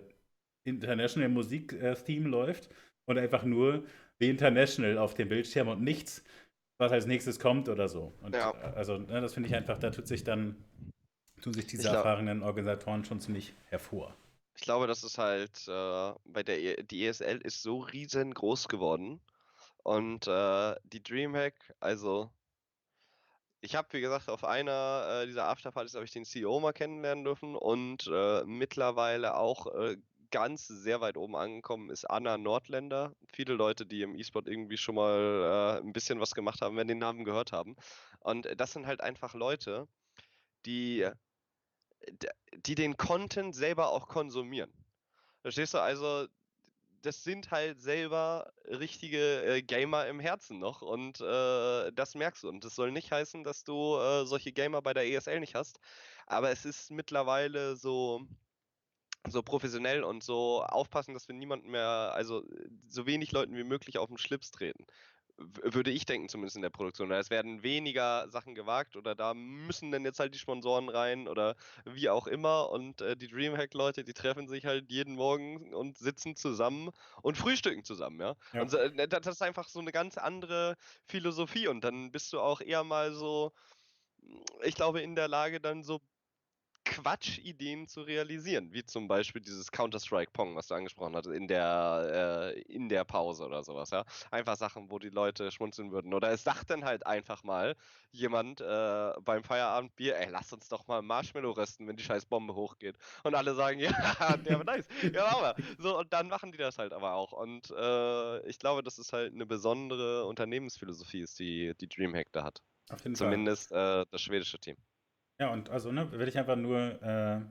International Musik-Theme läuft und einfach nur The International auf dem Bildschirm und nichts, was als nächstes kommt oder so. Und ja. Äh, also, ne, das finde ich einfach, da tut sich dann, tun sich diese erfahrenen Organisatoren schon ziemlich hervor. Ich glaube, das ist halt äh, bei der e die ESL ist so riesengroß geworden. Und äh, die Dreamhack, also ich habe, wie gesagt, auf einer äh, dieser Afterpartys habe ich den CEO mal kennenlernen dürfen und äh, mittlerweile auch äh, ganz sehr weit oben angekommen ist Anna Nordländer. Viele Leute, die im E-Sport irgendwie schon mal äh, ein bisschen was gemacht haben, werden den Namen gehört haben. Und das sind halt einfach Leute, die die den Content selber auch konsumieren. Verstehst du? Also, das sind halt selber richtige äh, Gamer im Herzen noch und äh, das merkst du. Und das soll nicht heißen, dass du äh, solche Gamer bei der ESL nicht hast, aber es ist mittlerweile so so professionell und so aufpassen, dass wir niemanden mehr, also so wenig Leuten wie möglich auf den Schlips treten. Würde ich denken, zumindest in der Produktion. Es werden weniger Sachen gewagt oder da müssen dann jetzt halt die Sponsoren rein oder wie auch immer. Und äh, die Dreamhack-Leute, die treffen sich halt jeden Morgen und sitzen zusammen und frühstücken zusammen, ja. Ja. Und äh, das ist einfach so eine ganz andere Philosophie. Und dann bist du auch eher mal so, ich glaube, in der Lage, dann so Quatschideen zu realisieren, wie zum Beispiel dieses Counter-Strike Pong, was du angesprochen hast, in der, äh, in der Pause oder sowas, ja. Einfach Sachen, wo die Leute schmunzeln würden. Oder es sagt dann halt einfach mal jemand äh, beim Feierabendbier, ey, lass uns doch mal Marshmallow rösten, wenn die scheiß Bombe hochgeht. Und alle sagen, ja, der war nice. Ja, aber. So, und dann machen die das halt aber auch. Und äh, ich glaube, dass es halt eine besondere Unternehmensphilosophie ist, die, die Dreamhack da hat. Auf jeden Fall. Zumindest äh, das schwedische Team. Ja, und also, ne, will ich einfach nur äh,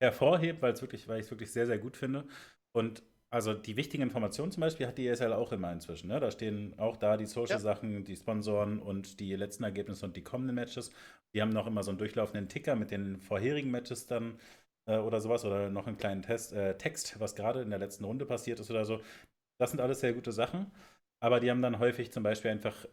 hervorheben, weil es wirklich, weil ich es wirklich sehr, sehr gut finde. Und also die wichtigen Informationen zum Beispiel hat die ESL auch immer inzwischen. Ne? Da stehen auch da die Social-Sachen, die Sponsoren und die letzten Ergebnisse und die kommenden Matches. Die haben noch immer so einen durchlaufenden Ticker mit den vorherigen Matches dann äh, oder sowas oder noch einen kleinen Test, äh, Text, was gerade in der letzten Runde passiert ist oder so. Das sind alles sehr gute Sachen. Aber die haben dann häufig zum Beispiel einfach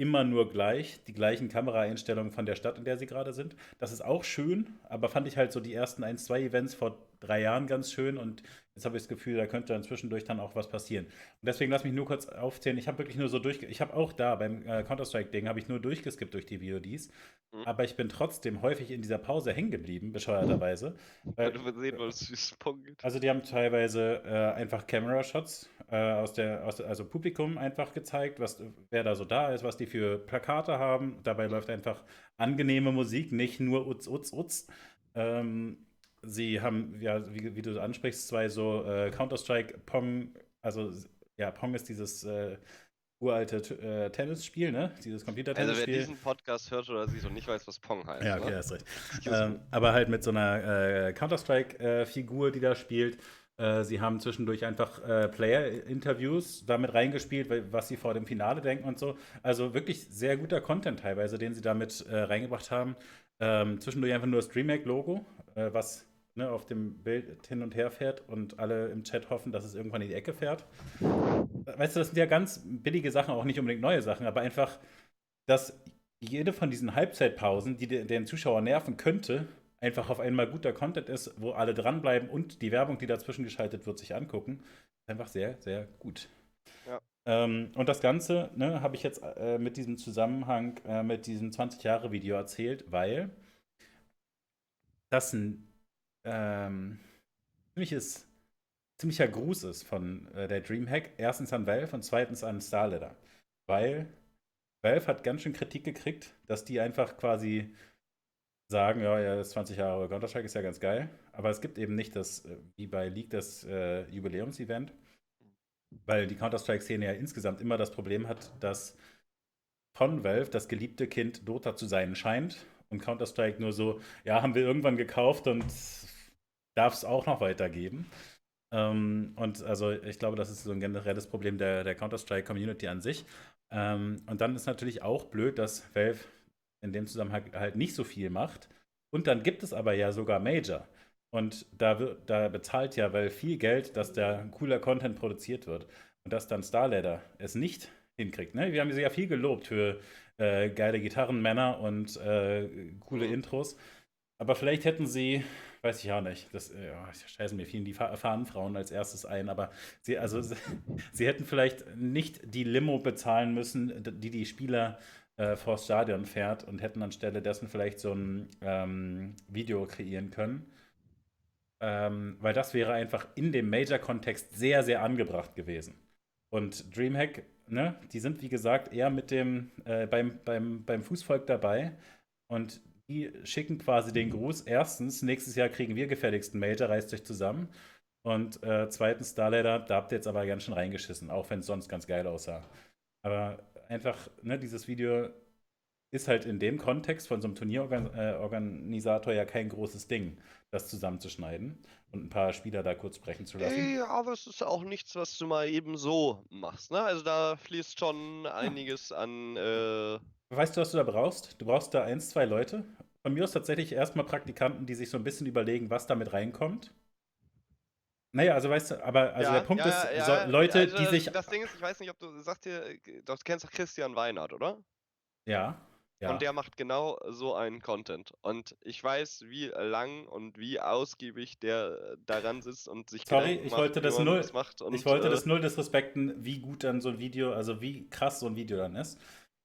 immer nur gleich, die gleichen Kameraeinstellungen von der Stadt, in der sie gerade sind. Das ist auch schön, aber fand ich halt so die ersten ein, zwei Events vor drei Jahren ganz schön und jetzt habe ich das Gefühl, da könnte dann zwischendurch dann auch was passieren. Und deswegen lass mich nur kurz aufzählen. Ich habe wirklich nur so durch, ich habe auch da beim äh, Counter-Strike-Ding, habe ich nur durchgeskippt durch die VODs, Mhm. aber ich bin trotzdem häufig in dieser Pause hängen geblieben, bescheuerterweise. Weil, Weil du sehen wie es geht. also die haben teilweise äh, einfach Camera-Shots äh, aus der, aus, also Publikum einfach gezeigt, was, wer da so da ist, was die für Plakate haben. Dabei läuft einfach angenehme Musik, nicht nur Utz, Utz, Utz. Ähm, sie haben, ja, wie, wie du ansprichst, zwei so äh, Counter-Strike, Pong, also ja, Pong ist dieses äh, uralte äh, Tennisspiel, ne? Dieses Also wer Computer-Tennisspiel. diesen Podcast hört oder sieht und nicht weiß, was Pong heißt. Ja, okay, ne? hast recht. Ähm, aber halt mit so einer äh, Counter-Strike-Figur, die da spielt. Äh, sie haben zwischendurch einfach äh, Player-Interviews damit reingespielt, was sie vor dem Finale denken und so. Also wirklich sehr guter Content teilweise, den sie damit äh, reingebracht haben. Ähm, zwischendurch einfach nur das DreamHack-Logo, was ne, auf dem Bild hin und her fährt und alle im Chat hoffen, dass es irgendwann in die Ecke fährt. Weißt du, das sind ja ganz billige Sachen, auch nicht unbedingt neue Sachen, aber einfach, dass jede von diesen Halbzeitpausen, die de- den Zuschauer nerven könnte, einfach auf einmal guter Content ist, wo alle dranbleiben und die Werbung, die dazwischen geschaltet wird, sich angucken. Einfach sehr, sehr gut. Ja. Ähm, und das Ganze ne, habe ich jetzt äh, mit diesem Zusammenhang äh, mit diesem 20-Jahre-Video erzählt, weil das ein ähm, ziemliches, ziemlicher Gruß ist von äh, der Dreamhack. Erstens an Valve und zweitens an Starladder. Weil Valve hat ganz schön Kritik gekriegt, dass die einfach quasi sagen, ja, ja, das 20 Jahre Counter-Strike ist ja ganz geil. Aber es gibt eben nicht das, äh, wie bei League, das äh, Jubiläumsevent. Weil die Counter-Strike-Szene ja insgesamt immer das Problem hat, dass von Valve das geliebte Kind Dota zu sein scheint und Counter-Strike nur so, ja, haben wir irgendwann gekauft und darf es auch noch weitergeben. Ähm, und also ich glaube, das ist so ein generelles Problem der, der Counter-Strike-Community an sich. Ähm, und dann ist natürlich auch blöd, dass Valve in dem Zusammenhang halt nicht so viel macht. Und dann gibt es aber ja sogar Major. Und da, wird, da bezahlt ja Valve viel Geld, dass da cooler Content produziert wird. Und dass dann Starladder es nicht hinkriegt. Ne? Wir haben sie ja viel gelobt für äh, geile Gitarrenmänner und äh, coole. Intros. Aber vielleicht hätten sie, weiß ich auch nicht, das äh, ja, scheißen mir vielen die Fa- Fahnenfrauen als erstes ein, aber sie, also, sie, hätten vielleicht nicht die Limo bezahlen müssen, die die Spieler äh, vors Stadion fährt und hätten anstelle dessen vielleicht so ein ähm, Video kreieren können. Ähm, weil das wäre einfach in dem Major-Kontext sehr, sehr angebracht gewesen. Und Dreamhack, ne, die sind wie gesagt eher mit dem äh, beim, beim, beim Fußvolk dabei und die schicken quasi den Gruß. Erstens, nächstes Jahr kriegen wir gefälligsten Major, reißt euch zusammen. Und äh, zweitens, Starladder, da habt ihr jetzt aber ganz schön reingeschissen, auch wenn es sonst ganz geil aussah. Aber einfach, ne, dieses Video ist halt in dem Kontext von so einem Turnierorganisator ja kein großes Ding, das zusammenzuschneiden und ein paar Spieler da kurz brechen zu lassen. Ey, aber es ist auch nichts, was du mal eben so machst, ne? Also da fließt schon einiges an, äh, Weißt du, was du da brauchst? Du brauchst da eins, zwei Leute. Von mir aus tatsächlich erstmal Praktikanten, die sich so ein bisschen überlegen, was damit reinkommt. Naja, also weißt du, aber also Ja, der Punkt ja, ist, ja, so, Leute, also die sich. Das Ding ist, ich weiß nicht, ob du sagst dir, doch, du kennst doch Christian Weinert, oder? Ja, ja. Und der macht genau so einen Content. Und ich weiß, wie lang und wie ausgiebig der daran sitzt und sich Sorry, Gedanken ich macht, wollte das null- das macht. Und, ich wollte äh, das null disrespekten, wie gut dann so ein Video, also wie krass so ein Video dann ist.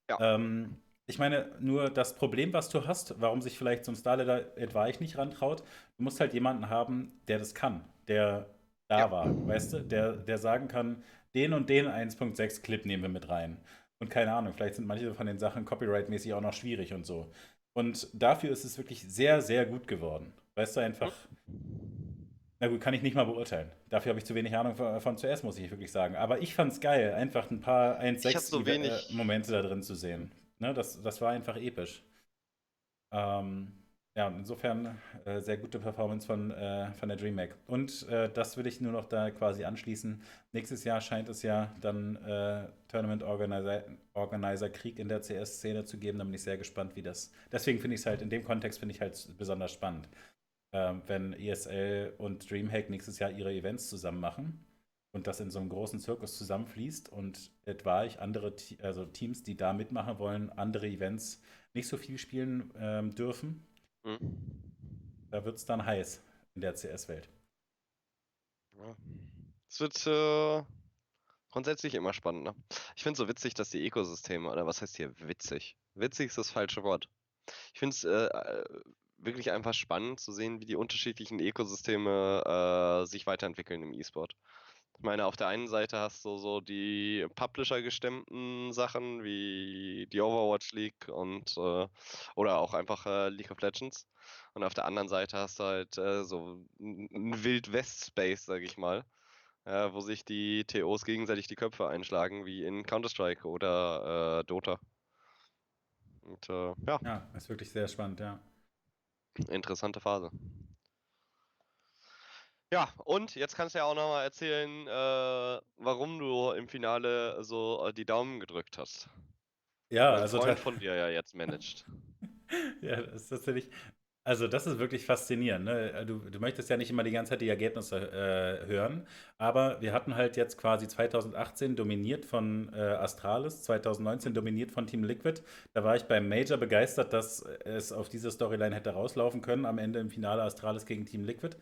Ja. Ähm, ich meine, nur das Problem, was du hast, warum sich vielleicht so ein Starletter etwa ich nicht rantraut, du musst halt jemanden haben, der das kann, der da Ja. war, weißt du, der, der sagen kann, den und den 1.6 Clip nehmen wir mit rein. Und keine Ahnung, vielleicht sind manche von den Sachen copyright-mäßig auch noch schwierig und so. Und dafür ist es wirklich sehr, sehr gut geworden. Weißt du, einfach. Na gut, kann ich nicht mal beurteilen. Dafür habe ich zu wenig Ahnung von, CS, muss ich wirklich sagen. Aber ich fand es geil, einfach ein paar hab so 1.6 wenig- äh, Momente da drin zu sehen. Ne, das, das war einfach episch. Ähm, ja, und insofern äh, sehr gute Performance von, äh, von der DreamHack. Und äh, das würde ich nur noch da quasi anschließen. Nächstes Jahr scheint es ja dann äh, Tournament Organizer, Organizer Krieg in der CS-Szene zu geben. Da bin ich sehr gespannt, wie das. Deswegen finde ich es halt in dem Kontext finde ich halt besonders spannend. Ähm, wenn ESL und DreamHack nächstes Jahr ihre Events zusammen machen und das in so einem großen Zirkus zusammenfließt und etwa ich andere also Teams, die da mitmachen wollen, andere Events nicht so viel spielen ähm, dürfen, hm. da wird es dann heiß in der CS-Welt. Ja. Es wird äh, grundsätzlich immer spannender. Ich finde es so witzig, dass die Ökosysteme, oder was heißt hier witzig? Witzig ist das falsche Wort. Ich finde es äh, äh, wirklich einfach spannend zu sehen, wie die unterschiedlichen Ökosysteme äh, sich weiterentwickeln im E-Sport. Ich meine, auf der einen Seite hast du so die Publisher-gestemmten Sachen wie die Overwatch League und äh, oder auch einfach äh, League of Legends. Und auf der anderen Seite hast du halt äh, so ein Wild-West-Space, sag ich mal, äh, wo sich die TOs gegenseitig die Köpfe einschlagen, wie in Counter-Strike oder äh, Dota. Und äh, ja, Ja, ist wirklich sehr spannend, ja. Interessante Phase. Ja, und jetzt kannst du ja auch nochmal erzählen, äh, warum du im Finale so äh, die Daumen gedrückt hast. Ja, ein also Freund von dir ja jetzt managt. ja, das ist tatsächlich. Also, das ist wirklich faszinierend. Ne? Du, du möchtest ja nicht immer die ganze Zeit die Ergebnisse äh, hören, aber wir hatten halt jetzt quasi 2018 dominiert von äh, Astralis, 2019 dominiert von Team Liquid. Da war ich beim Major begeistert, dass es auf diese Storyline hätte rauslaufen können, am Ende im Finale Astralis gegen Team Liquid.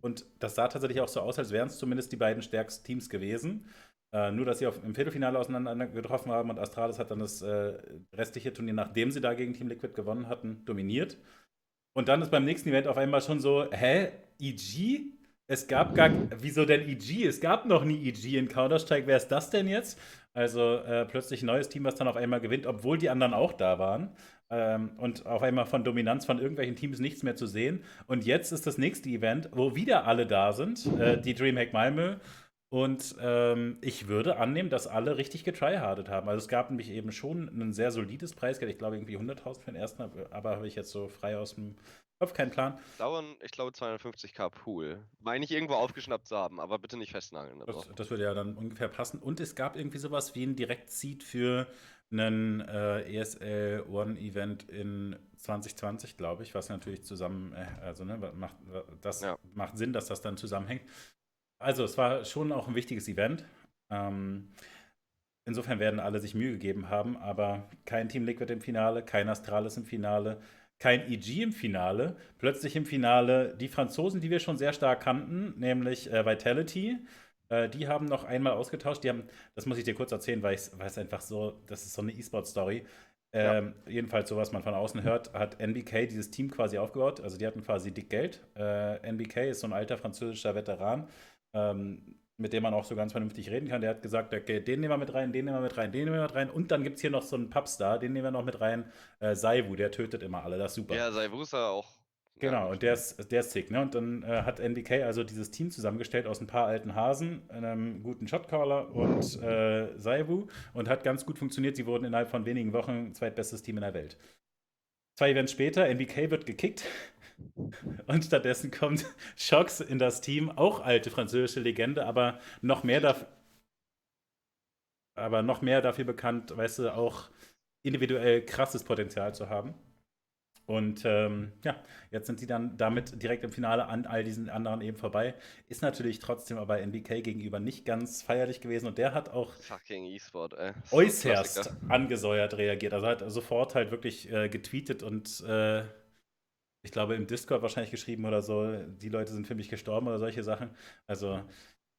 Und das sah tatsächlich auch so aus, als wären es zumindest die beiden stärksten Teams gewesen. Äh, nur, dass sie auf, im Viertelfinale auseinander getroffen haben und Astralis hat dann das äh, restliche Turnier, nachdem sie da gegen Team Liquid gewonnen hatten, dominiert. Und dann ist beim nächsten Event auf einmal schon so, hä, EG? Es gab gar, wieso denn EG? Es gab noch nie EG in Counter-Strike, wer ist das denn jetzt? Also äh, plötzlich ein neues Team, was dann auf einmal gewinnt, obwohl die anderen auch da waren. Ähm, und auf einmal von Dominanz von irgendwelchen Teams nichts mehr zu sehen. Und jetzt ist das nächste Event, wo wieder alle da sind, äh, die Dreamhack Malmö. Und ähm, ich würde annehmen, dass alle richtig getryhardet haben. Also es gab nämlich eben schon ein sehr solides Preisgeld. Ich glaube irgendwie 100.000 für den ersten, aber habe ich jetzt so frei aus dem Kopf keinen Plan. Dauern, ich glaube, 250k Pool. Meine ich irgendwo aufgeschnappt zu haben, aber bitte nicht festnageln. Das, das würde ja dann ungefähr passen. Und es gab irgendwie sowas wie ein Direktseed für einen äh, ESL One Event in 2020, glaube ich, was natürlich zusammen, äh, also ne, macht, das Ja. macht Sinn, dass das dann zusammenhängt. Also es war schon auch ein wichtiges Event. Ähm, insofern werden alle sich Mühe gegeben haben, aber kein Team Liquid im Finale, kein Astralis im Finale, kein EG im Finale. Plötzlich im Finale die Franzosen, die wir schon sehr stark kannten, nämlich äh, Vitality. Äh, die haben noch einmal ausgetauscht. Die haben, das muss ich dir kurz erzählen, weil es einfach so, das ist so eine E-Sport-Story. Ja. Ähm, Jedenfalls, so was man von außen hört, hat NBK dieses Team quasi aufgebaut. Also die hatten quasi dick Geld. Äh, NBK ist so ein alter französischer Veteran, ähm, mit dem man auch so ganz vernünftig reden kann. Der hat gesagt, okay, den nehmen wir mit rein, den nehmen wir mit rein, den nehmen wir mit rein. Und dann gibt es hier noch so einen Pubstar, den nehmen wir noch mit rein. Äh, Saivu, der tötet immer alle, das ist super. Ja, sei Wusa auch. Genau, ja, und der ist, der ist sick, ne? Und dann äh, hat NBK also dieses Team zusammengestellt aus ein paar alten Hasen, einem guten Shotcaller und äh, Saivu und hat ganz gut funktioniert. Sie wurden innerhalb von wenigen Wochen zweitbestes Team in der Welt. Zwei Events später, NBK wird gekickt und stattdessen kommt Shox in das Team, auch alte französische Legende, aber noch mehr dafür, aber noch mehr dafür bekannt, weißt du, auch individuell krasses Potenzial zu haben. Und ähm, ja, jetzt sind sie dann damit direkt im Finale an all diesen anderen eben vorbei. Ist natürlich trotzdem aber NBK gegenüber nicht ganz feierlich gewesen und der hat auch Fucking E-Sport, ey. Äußerst angesäuert reagiert. Also hat sofort halt wirklich äh, getweetet und äh, ich glaube im Discord wahrscheinlich geschrieben oder so, die Leute sind für mich gestorben oder solche Sachen. Also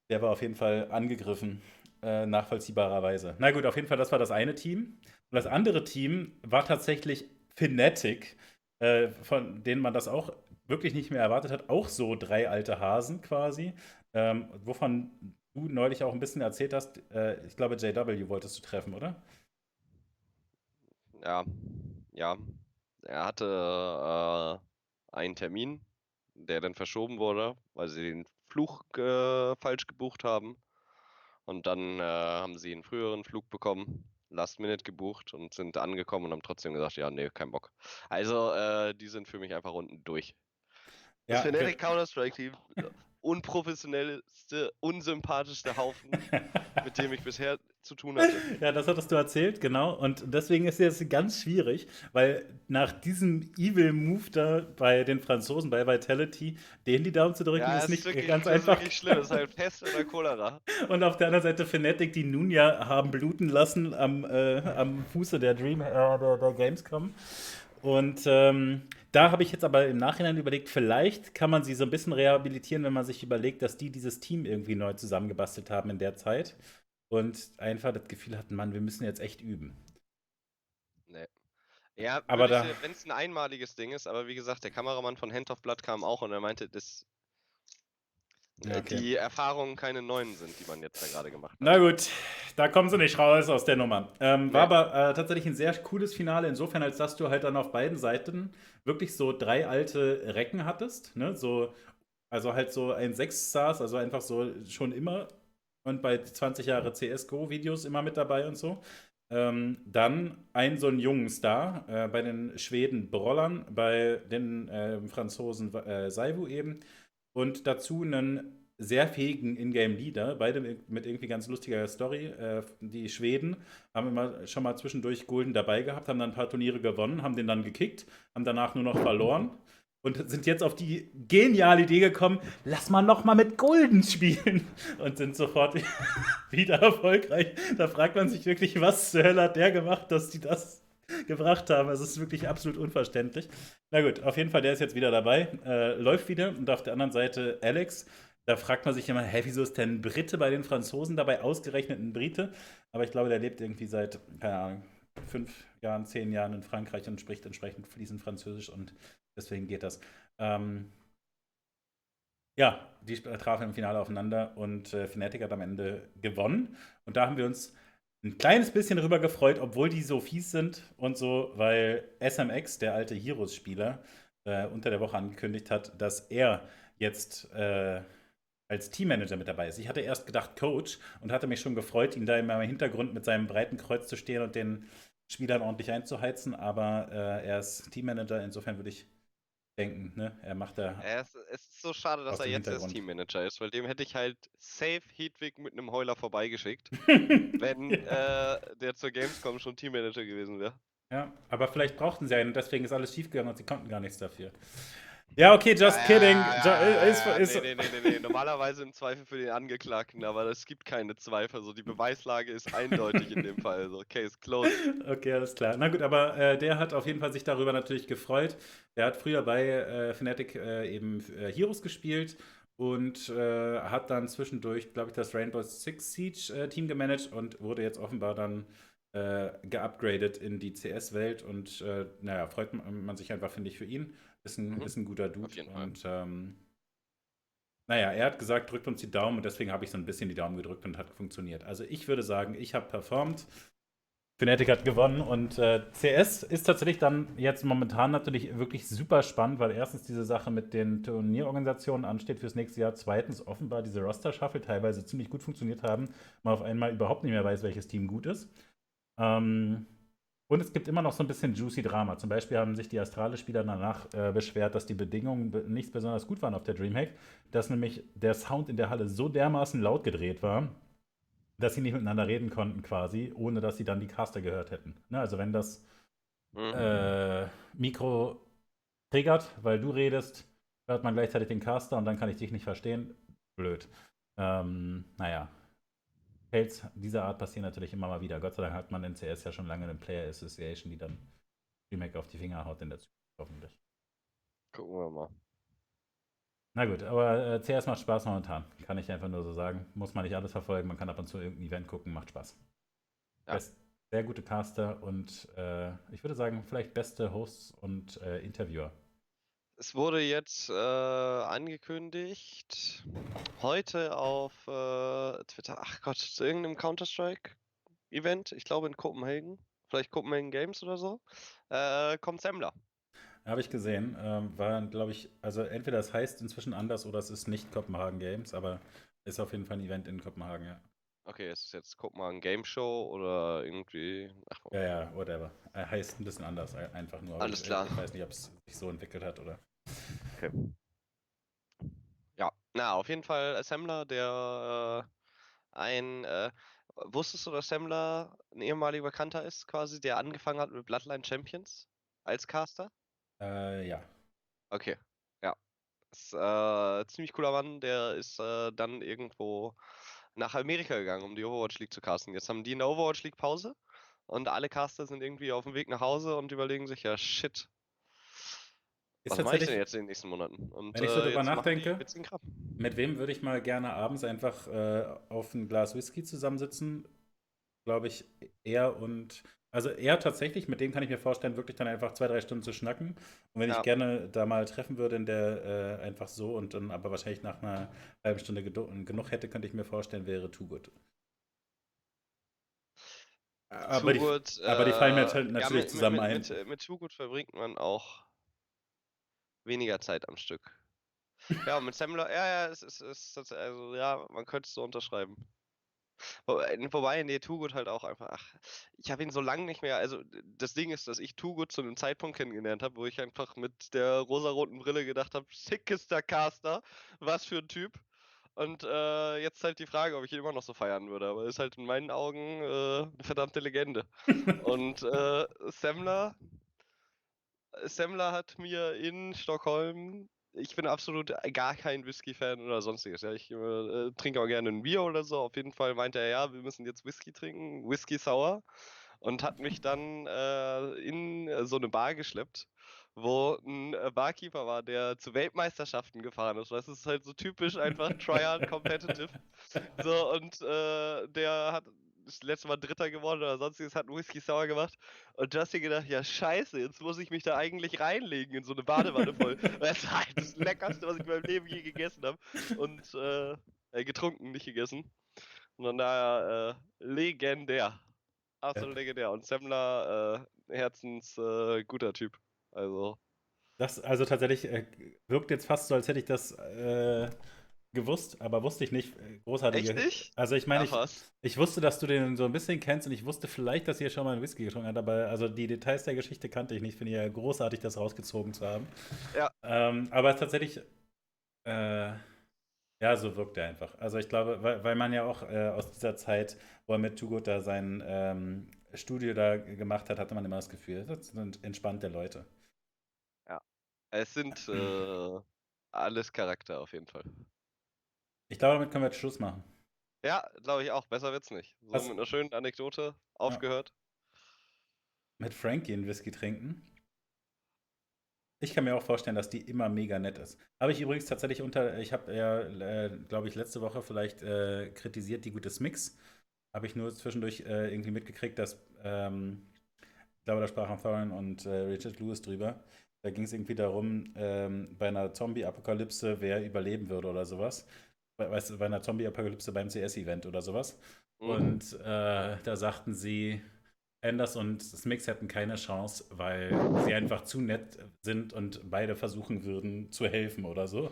der war auf jeden Fall angegriffen, äh, nachvollziehbarerweise. Na gut, auf jeden Fall, das war das eine Team. Und das andere Team war tatsächlich Fnatic äh, von denen man das auch wirklich nicht mehr erwartet hat. Auch so drei alte Hasen quasi, ähm, wovon du neulich auch ein bisschen erzählt hast. Äh, ich glaube, JW wolltest du treffen, oder? Ja, ja. Er hatte äh, einen Termin, der dann verschoben wurde, weil sie den Fluch äh, falsch gebucht haben. Und dann äh, haben sie einen früheren Flug bekommen Last Minute gebucht und sind angekommen und haben trotzdem gesagt, ja, nee, kein Bock. Also, äh, die sind für mich einfach unten durch. Das ja, Fnatic Counter-Strike-Team, unprofessionellste, unsympathischste Haufen, mit dem ich bisher zu tun hatte. Ja, das hattest du erzählt, genau. Und deswegen ist es ganz schwierig, weil nach diesem Evil-Move da bei den Franzosen, bei Vitality, den die Daumen zu drücken, ja, ist nicht wirklich, ganz einfach. Das ist wirklich schlimm, das ist halt Pest oder Cholera. Und auf der anderen Seite Fnatic, die nun ja haben bluten lassen am, äh, am Fuße der Dream, äh, der, der Gamescom. Und ähm, da habe ich jetzt aber im Nachhinein überlegt, vielleicht kann man sie so ein bisschen rehabilitieren, wenn man sich überlegt, dass die dieses Team irgendwie neu zusammengebastelt haben in der Zeit und einfach das Gefühl hatten, Mann, wir müssen jetzt echt üben. Nee. Ja, aber wenn es ein einmaliges Ding ist, aber wie gesagt, der Kameramann von Hand of Blood kam auch und er meinte, das okay. die Erfahrungen keine neuen sind, die man jetzt da gerade gemacht hat. Na gut, da kommen sie nicht raus aus der Nummer. Ähm, war aber äh, tatsächlich ein sehr cooles Finale, insofern, als dass du halt dann auf beiden Seiten wirklich so drei alte Recken hattest. Ne? So, also halt so ein 6 Stars, also einfach so schon immer und bei 20 Jahre CSGO-Videos immer mit dabei und so. Ähm, dann ein so einen jungen Star äh, bei den Schweden Brollern, bei den äh, Franzosen äh, Saivu eben und dazu einen sehr fähigen Ingame-Leader, beide mit irgendwie ganz lustiger Story. Äh, die Schweden haben immer schon mal zwischendurch Golden dabei gehabt, haben dann ein paar Turniere gewonnen, haben den dann gekickt, haben danach nur noch verloren und sind jetzt auf die geniale Idee gekommen, lass mal noch mal mit Golden spielen und sind sofort wieder erfolgreich. Da fragt man sich wirklich, was zur Hölle hat der gemacht, dass die das gebracht haben. Es ist wirklich absolut unverständlich. Na gut, auf jeden Fall, der ist jetzt wieder dabei, äh, läuft wieder und auf der anderen Seite Alex. Da fragt man sich immer, hä, wieso ist denn ein Brite bei den Franzosen dabei, ausgerechnet ein Brite? Aber ich glaube, der lebt irgendwie seit, keine Ahnung, fünf Jahren, zehn Jahren in Frankreich und spricht entsprechend fließend Französisch und Deswegen geht das. Ähm, ja, die trafen im Finale aufeinander und äh, Fnatic hat am Ende gewonnen. Und da haben wir uns ein kleines bisschen darüber gefreut, obwohl die so fies sind und so, weil SMX, der alte Heroes-Spieler, äh, unter der Woche angekündigt hat, dass er jetzt äh, als Teammanager mit dabei ist. Ich hatte erst gedacht Coach und hatte mich schon gefreut, ihn da im Hintergrund mit seinem breiten Kreuz zu stehen und den Spielern ordentlich einzuheizen, aber äh, er ist Teammanager, insofern würde ich denken, ne? Er macht da. Ja, es, es, ist so schade, dass er jetzt das Teammanager ist, weil dem hätte ich halt safe Hedwig mit einem Heuler vorbeigeschickt, wenn äh, der zur Gamescom schon Teammanager gewesen wäre. Ja, aber vielleicht brauchten sie einen und deswegen ist alles schiefgegangen und sie konnten gar nichts dafür. Ja, okay, just ja, kidding. Ja, ja, ist, ist, nee, nee, nee, nee, Normalerweise im Zweifel für den Angeklagten, aber es gibt keine Zweifel. Also die Beweislage ist eindeutig in dem Fall. Also Case closed. Okay, alles klar. Na gut, aber äh, der hat auf jeden Fall sich darüber natürlich gefreut. Der hat früher bei äh, Fnatic äh, eben äh, Heroes gespielt und äh, hat dann zwischendurch, glaube ich, das Rainbow Six Siege äh, Team gemanagt und wurde jetzt offenbar dann geupgradet in die CS-Welt und naja, freut man sich einfach, finde ich, für ihn. Ist ein, mhm. ist ein guter Dude. Und ähm, naja, er hat gesagt, drückt uns die Daumen und deswegen habe ich so ein bisschen die Daumen gedrückt und hat funktioniert. Also ich würde sagen, ich habe performt. Fnatic hat gewonnen und äh, CS ist tatsächlich dann jetzt momentan natürlich wirklich super spannend, weil erstens diese Sache mit den Turnierorganisationen ansteht fürs nächste Jahr, zweitens offenbar diese Roster-Shuffle teilweise ziemlich gut funktioniert haben, man auf einmal überhaupt nicht mehr weiß, welches Team gut ist. Ähm, und es gibt immer noch so ein bisschen juicy Drama. Zum Beispiel haben sich die Astrale-Spieler danach äh, beschwert, dass die Bedingungen nicht besonders gut waren auf der Dreamhack, dass nämlich der Sound in der Halle so dermaßen laut gedreht war, dass sie nicht miteinander reden konnten quasi, ohne dass sie dann die Caster gehört hätten. Ne? Also wenn das mhm. äh, Mikro triggert, weil du redest, hört man gleichzeitig den Caster und dann kann ich dich nicht verstehen. Blöd. Ähm, naja. Fails dieser Art passieren natürlich immer mal wieder. Gott sei Dank hat man in CS ja schon lange eine Player Association, die dann Remake auf die Finger haut in der Zukunft, hoffentlich. Gucken wir mal. Na gut, aber äh, CS macht Spaß momentan. Kann ich einfach nur so sagen. Muss man nicht alles verfolgen, man kann ab und zu irgendein Event gucken, macht Spaß. Ja. Best, sehr gute Caster und äh, ich würde sagen, vielleicht beste Hosts und äh, Interviewer. Es wurde jetzt äh, angekündigt, heute auf äh, Twitter, ach Gott, zu irgendeinem Counter-Strike-Event, ich glaube in Kopenhagen, vielleicht Copenhagen Games oder so, äh, kommt Semmler. Habe ich gesehen. Ähm, war, glaube ich, also entweder es heißt inzwischen anders oder es ist nicht Kopenhagen Games, aber ist auf jeden Fall ein Event in Kopenhagen, ja. Okay, es ist jetzt Kopenhagen Game Show oder irgendwie. Ach, Ja, ja, whatever. Er heißt ein bisschen anders, ein- einfach nur. Alles ich, klar. Ich weiß nicht, ob es sich so entwickelt hat oder. Okay. Ja, na, auf jeden Fall Assembler, der äh, ein. Äh, wusstest du, dass Assembler ein ehemaliger Bekannter ist, quasi, der angefangen hat mit Bloodline Champions als Caster? Äh, ja. Okay, ja. Ist äh, ein ziemlich cooler Mann, der ist äh, dann irgendwo nach Amerika gegangen, um die Overwatch League zu casten. Jetzt haben die in der Overwatch League Pause und alle Caster sind irgendwie auf dem Weg nach Hause und überlegen sich, ja shit, Ist was mache ich denn jetzt in den nächsten Monaten? Und, Wenn ich so drüber machen die nachdenke, mit wem würde ich mal gerne abends einfach äh, auf ein Glas Whisky zusammensitzen? Glaube ich, er und. Also er tatsächlich, mit dem kann ich mir vorstellen, wirklich dann einfach zwei, drei Stunden zu schnacken. Und wenn Ja. ich gerne da mal treffen würde, in der äh, einfach so und dann aber wahrscheinlich nach einer halben Stunde genug hätte, könnte ich mir vorstellen, wäre Too Good. Aber die, Too Good, aber die fallen mir äh, nat- ja, natürlich mit, zusammen mit, ein. Mit, mit, mit Too Good verbringt man auch weniger Zeit am Stück. Ja, und mit Semmler, ja, ja, es ist, es ist, also ja, man könnte es so unterschreiben. Wobei, wobei, nee, Too halt auch einfach, ach, ich habe ihn so lange nicht mehr, also das Ding ist, dass ich Too zu einem Zeitpunkt kennengelernt habe, wo ich einfach mit der rosaroten Brille gedacht habe, sickester Caster, was für ein Typ. Und äh, jetzt halt die Frage, ob ich ihn immer noch so feiern würde, aber ist halt in meinen Augen äh, eine verdammte Legende. Und äh, Semmler, Semmler hat mir in Stockholm, ich bin absolut gar kein Whisky-Fan oder sonstiges. Ja, ich äh, trinke auch gerne ein Bier oder so. Auf jeden Fall meinte er, ja, wir müssen jetzt Whisky trinken, Whisky Sour. Und hat mich dann äh, in so eine Bar geschleppt, wo ein äh, Barkeeper war, der zu Weltmeisterschaften gefahren ist. Das ist halt so typisch einfach Tryhard Competitive. So, und äh, der hat das letzte Mal Dritter geworden oder sonstiges, hat einen Whisky Sour gemacht. Und dir gedacht, ja scheiße, jetzt muss ich mich da eigentlich reinlegen in so eine Badewanne voll. das war halt das Leckerste, was ich in meinem Leben je gegessen habe. Und äh, äh, getrunken, nicht gegessen. Und von daher äh, legendär. Absolut legendär. Und Semmler, äh, Herzens äh, guter Typ. Also. Das also tatsächlich äh, wirkt jetzt fast so, als hätte ich das äh, gewusst, aber wusste ich nicht. Äh, Großartige. Echt nicht? Also ich meine, ich, ich wusste, dass du den so ein bisschen kennst und ich wusste vielleicht, dass ihr schon mal einen Whisky getrunken habt, aber also die Details der Geschichte kannte ich nicht. Finde ich ja großartig, das rausgezogen zu haben. Ja. Ähm, aber tatsächlich, äh, ja, so wirkt er einfach. Also ich glaube, weil, weil man ja auch äh, aus dieser Zeit, wo er mit Good da sein ähm, Studio da gemacht hat, hatte man immer das Gefühl, das sind entspannte Leute. Es sind äh, alles Charakter auf jeden Fall. Ich glaube, damit können wir jetzt Schluss machen. Ja, glaube ich auch. Besser wird's nicht. So Was- mit einer schönen Anekdote aufgehört. Mit Frankie einen Whisky trinken. Ich kann mir auch vorstellen, dass die immer mega nett ist. Habe ich übrigens tatsächlich unter, ich habe ja, äh, glaube ich, letzte Woche vielleicht äh, kritisiert die gute Mix. Habe ich nur zwischendurch äh, irgendwie mitgekriegt, dass, ähm, ich glaube, da sprachen Thorin und äh, Richard Lewis drüber. Da ging es irgendwie darum, ähm, bei einer Zombie-Apokalypse, wer überleben würde oder sowas. Bei- Weißt du, bei einer Zombie-Apokalypse beim CS-Event oder sowas. Mhm. Und äh, da sagten sie, Anders und Smix hätten keine Chance, weil sie einfach zu nett sind und beide versuchen würden zu helfen oder so.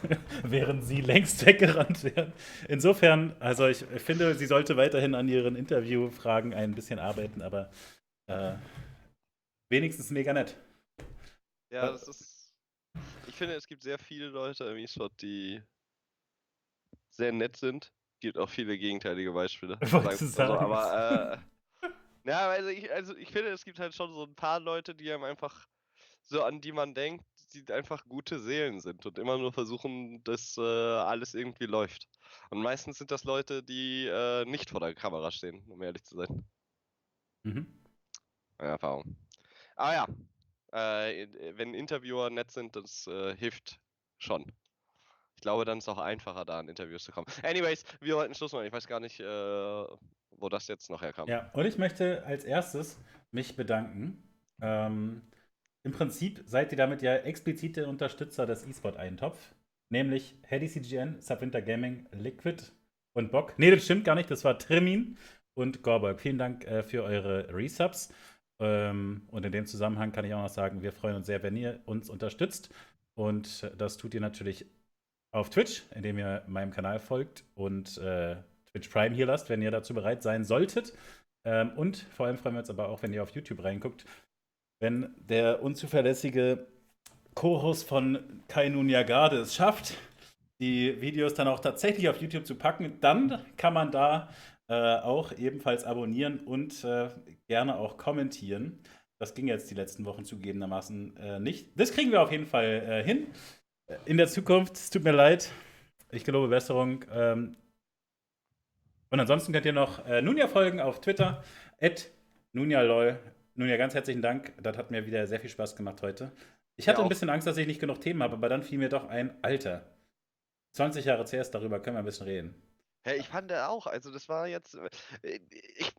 Während sie längst weggerannt wären. Insofern, also ich finde, sie sollte weiterhin an ihren Interviewfragen ein bisschen arbeiten, aber äh, wenigstens mega nett. Ja, das ist. Ich finde, es gibt sehr viele Leute im E-Sport, die sehr nett sind. Gibt auch viele gegenteilige Beispiele. Wolltest du sagen? Aber äh, ja, also ich, also ich finde, es gibt halt schon so ein paar Leute, die einem einfach so an die man denkt, die einfach gute Seelen sind und immer nur versuchen, dass äh, alles irgendwie läuft. Und meistens sind das Leute, die äh, nicht vor der Kamera stehen, um ehrlich zu sein. Mhm. Meine Erfahrung. Aber ja, äh, wenn Interviewer nett sind, das äh, hilft schon. Glaube, dann ist es auch einfacher, da an Interviews zu kommen. Anyways, wir wollten Schluss machen. Ich weiß gar nicht, äh, wo das jetzt noch herkam. Ja, und ich möchte als erstes mich bedanken. Ähm, Im Prinzip seid ihr damit ja explizite Unterstützer des E-Sport-Eintopf, nämlich Hedy CGN, Subwinter Gaming, Liquid und Bock. Nee, das stimmt gar nicht, das war Trimin und Gorborg. Vielen Dank äh, für eure Resubs. Ähm, und in dem Zusammenhang kann ich auch noch sagen, wir freuen uns sehr, wenn ihr uns unterstützt. Und das tut ihr natürlich auf Twitch, indem ihr meinem Kanal folgt und äh, Twitch Prime hier lasst, wenn ihr dazu bereit sein solltet. Ähm, und vor allem freuen wir uns aber auch, wenn ihr auf YouTube reinguckt, wenn der unzuverlässige Co-Host von Kainu Niagade es schafft, die Videos dann auch tatsächlich auf YouTube zu packen, dann kann man da äh, auch ebenfalls abonnieren und äh, gerne auch kommentieren. Das ging jetzt die letzten Wochen zugegebenermaßen äh, nicht. Das kriegen wir auf jeden Fall äh, hin. In der Zukunft, es tut mir leid. Ich gelobe Besserung. Ähm, und ansonsten könnt ihr noch äh, Nunja folgen auf Twitter. At NunjaLol. Nunja, ganz herzlichen Dank. Das hat mir wieder sehr viel Spaß gemacht heute. Ich hatte ja, ein bisschen Angst, dass ich nicht genug Themen habe, aber dann fiel mir doch ein, Alter. 20 Jahre CS, darüber können wir ein bisschen reden. Ja, ich fand auch, also das war jetzt. Äh, ich,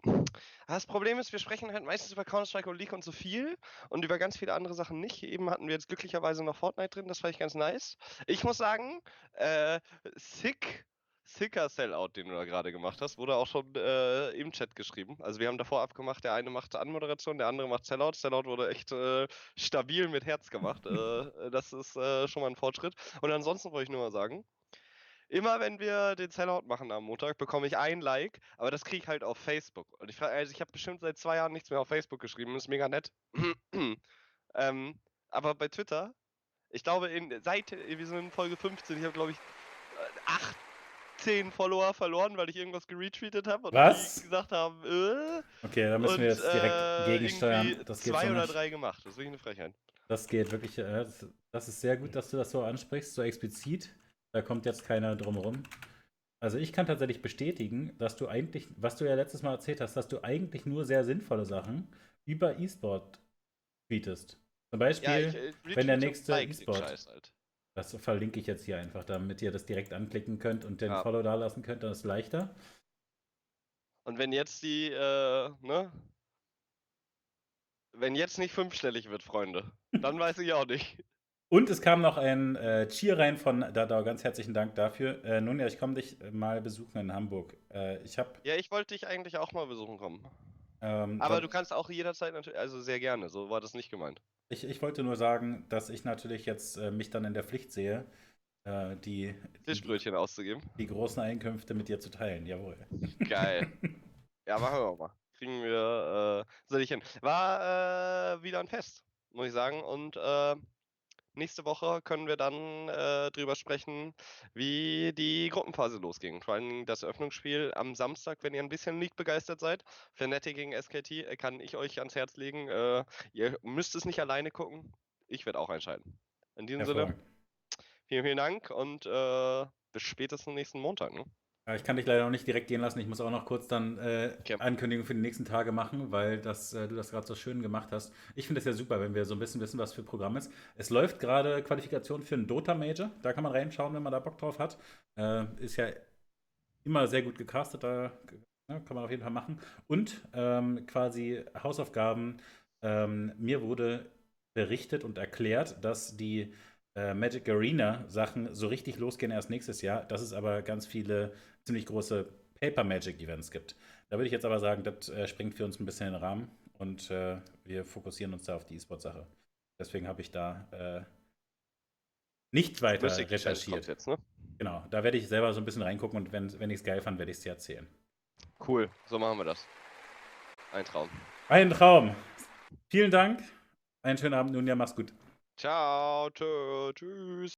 das Problem ist, wir sprechen halt meistens über Counter-Strike und League und so viel und über ganz viele andere Sachen nicht. Eben hatten wir jetzt glücklicherweise noch Fortnite drin, das fand ich ganz nice. Ich muss sagen, äh, sick sicker Sellout, den du da gerade gemacht hast, wurde auch schon äh, im Chat geschrieben. Also wir haben davor abgemacht, der eine macht Anmoderation, der andere macht Sellout. Sellout wurde echt äh, stabil mit Herz gemacht. äh, das ist äh, schon mal ein Fortschritt. Und ansonsten wollte ich nur mal sagen, immer wenn wir den Sellout machen am Montag, bekomme ich ein Like, aber das kriege ich halt auf Facebook. Und ich frage, also ich habe bestimmt seit zwei Jahren nichts mehr auf Facebook geschrieben, ist mega nett. ähm, aber bei Twitter, ich glaube, in, seit wir sind in Folge 15, ich habe glaube ich acht 10 Follower verloren, weil ich irgendwas geretweetet habe und Was? gesagt haben, äh, Okay, da müssen und, wir jetzt direkt äh, gegensteuern. Das geht zwei so oder drei gemacht. Das ist wirklich eine Frechheit. Das geht wirklich. Äh, das ist sehr gut, dass du das so ansprichst, so explizit. Da kommt jetzt keiner drum rum. Also ich kann tatsächlich bestätigen, dass du eigentlich, was du ja letztes Mal erzählt hast, dass du eigentlich nur sehr sinnvolle Sachen über E-Sport tweetest. Zum Beispiel, Ja, ich, äh, wenn der nächste E-Sport- halt. das verlinke ich jetzt hier einfach, damit ihr das direkt anklicken könnt und den Ja. Follow da lassen könnt, dann ist es leichter. Und wenn jetzt die, äh, ne? Wenn jetzt nicht fünfstellig wird, Freunde, dann weiß ich auch nicht. Und es kam noch ein äh, Cheer rein von Dadao. Ganz herzlichen Dank dafür. Äh, nun ja, ich komme dich mal besuchen in Hamburg. Äh, ich habe. Ja, ich wollte dich eigentlich auch mal besuchen kommen. Ähm, Aber du kannst auch jederzeit natürlich, also sehr gerne, so war das nicht gemeint. ich, ich wollte nur sagen, dass ich natürlich jetzt äh, mich dann in der Pflicht sehe, äh, die, Fischbrötchen auszugeben. die großen Einkünfte mit dir zu teilen. Jawohl. Geil. ja, machen wir mal. Kriegen wir, äh, soll ich hin. War äh, wieder ein Fest, muss ich sagen. Und äh, nächste Woche können wir dann äh, drüber sprechen, wie die Gruppenphase losging. Vor allem das Eröffnungsspiel am Samstag, wenn ihr ein bisschen League begeistert seid. Fnatic gegen SKT äh, kann ich euch ans Herz legen. Äh, ihr müsst es nicht alleine gucken. Ich werde auch einschalten. In diesem Sinne, vielen, vielen Dank und äh, bis spätestens nächsten Montag. Ne? Ja, ich kann dich leider noch nicht direkt gehen lassen. Ich muss auch noch kurz dann äh, Okay. Ankündigungen für die nächsten Tage machen, weil das, äh, du das gerade so schön gemacht hast. Ich finde es ja super, wenn wir so ein bisschen wissen, was für Programm ist. Es läuft gerade Qualifikation für einen Dota Major. Da kann man reinschauen, wenn man da Bock drauf hat. Äh, ist ja immer sehr gut gecastet, da ne, kann man auf jeden Fall machen. Und ähm, quasi Hausaufgaben. Ähm, mir wurde berichtet und erklärt, dass die äh, Magic Arena Sachen so richtig losgehen erst nächstes Jahr, dass es aber ganz viele ziemlich große Paper Magic Events gibt. Da würde ich jetzt aber sagen, das äh, springt für uns ein bisschen in den Rahmen und äh, wir fokussieren uns da auf die E-Sport-Sache. Deswegen habe ich da äh, nicht weiter recherchiert. jetzt, ne? Genau, da werde ich selber so ein bisschen reingucken und wenn, wenn ich es geil fand, werde ich es dir erzählen. Cool, so machen wir das. Ein Traum. Ein Traum. Vielen Dank. Einen schönen Abend nun, ja, mach's gut. Ciao, tschö, tschüss.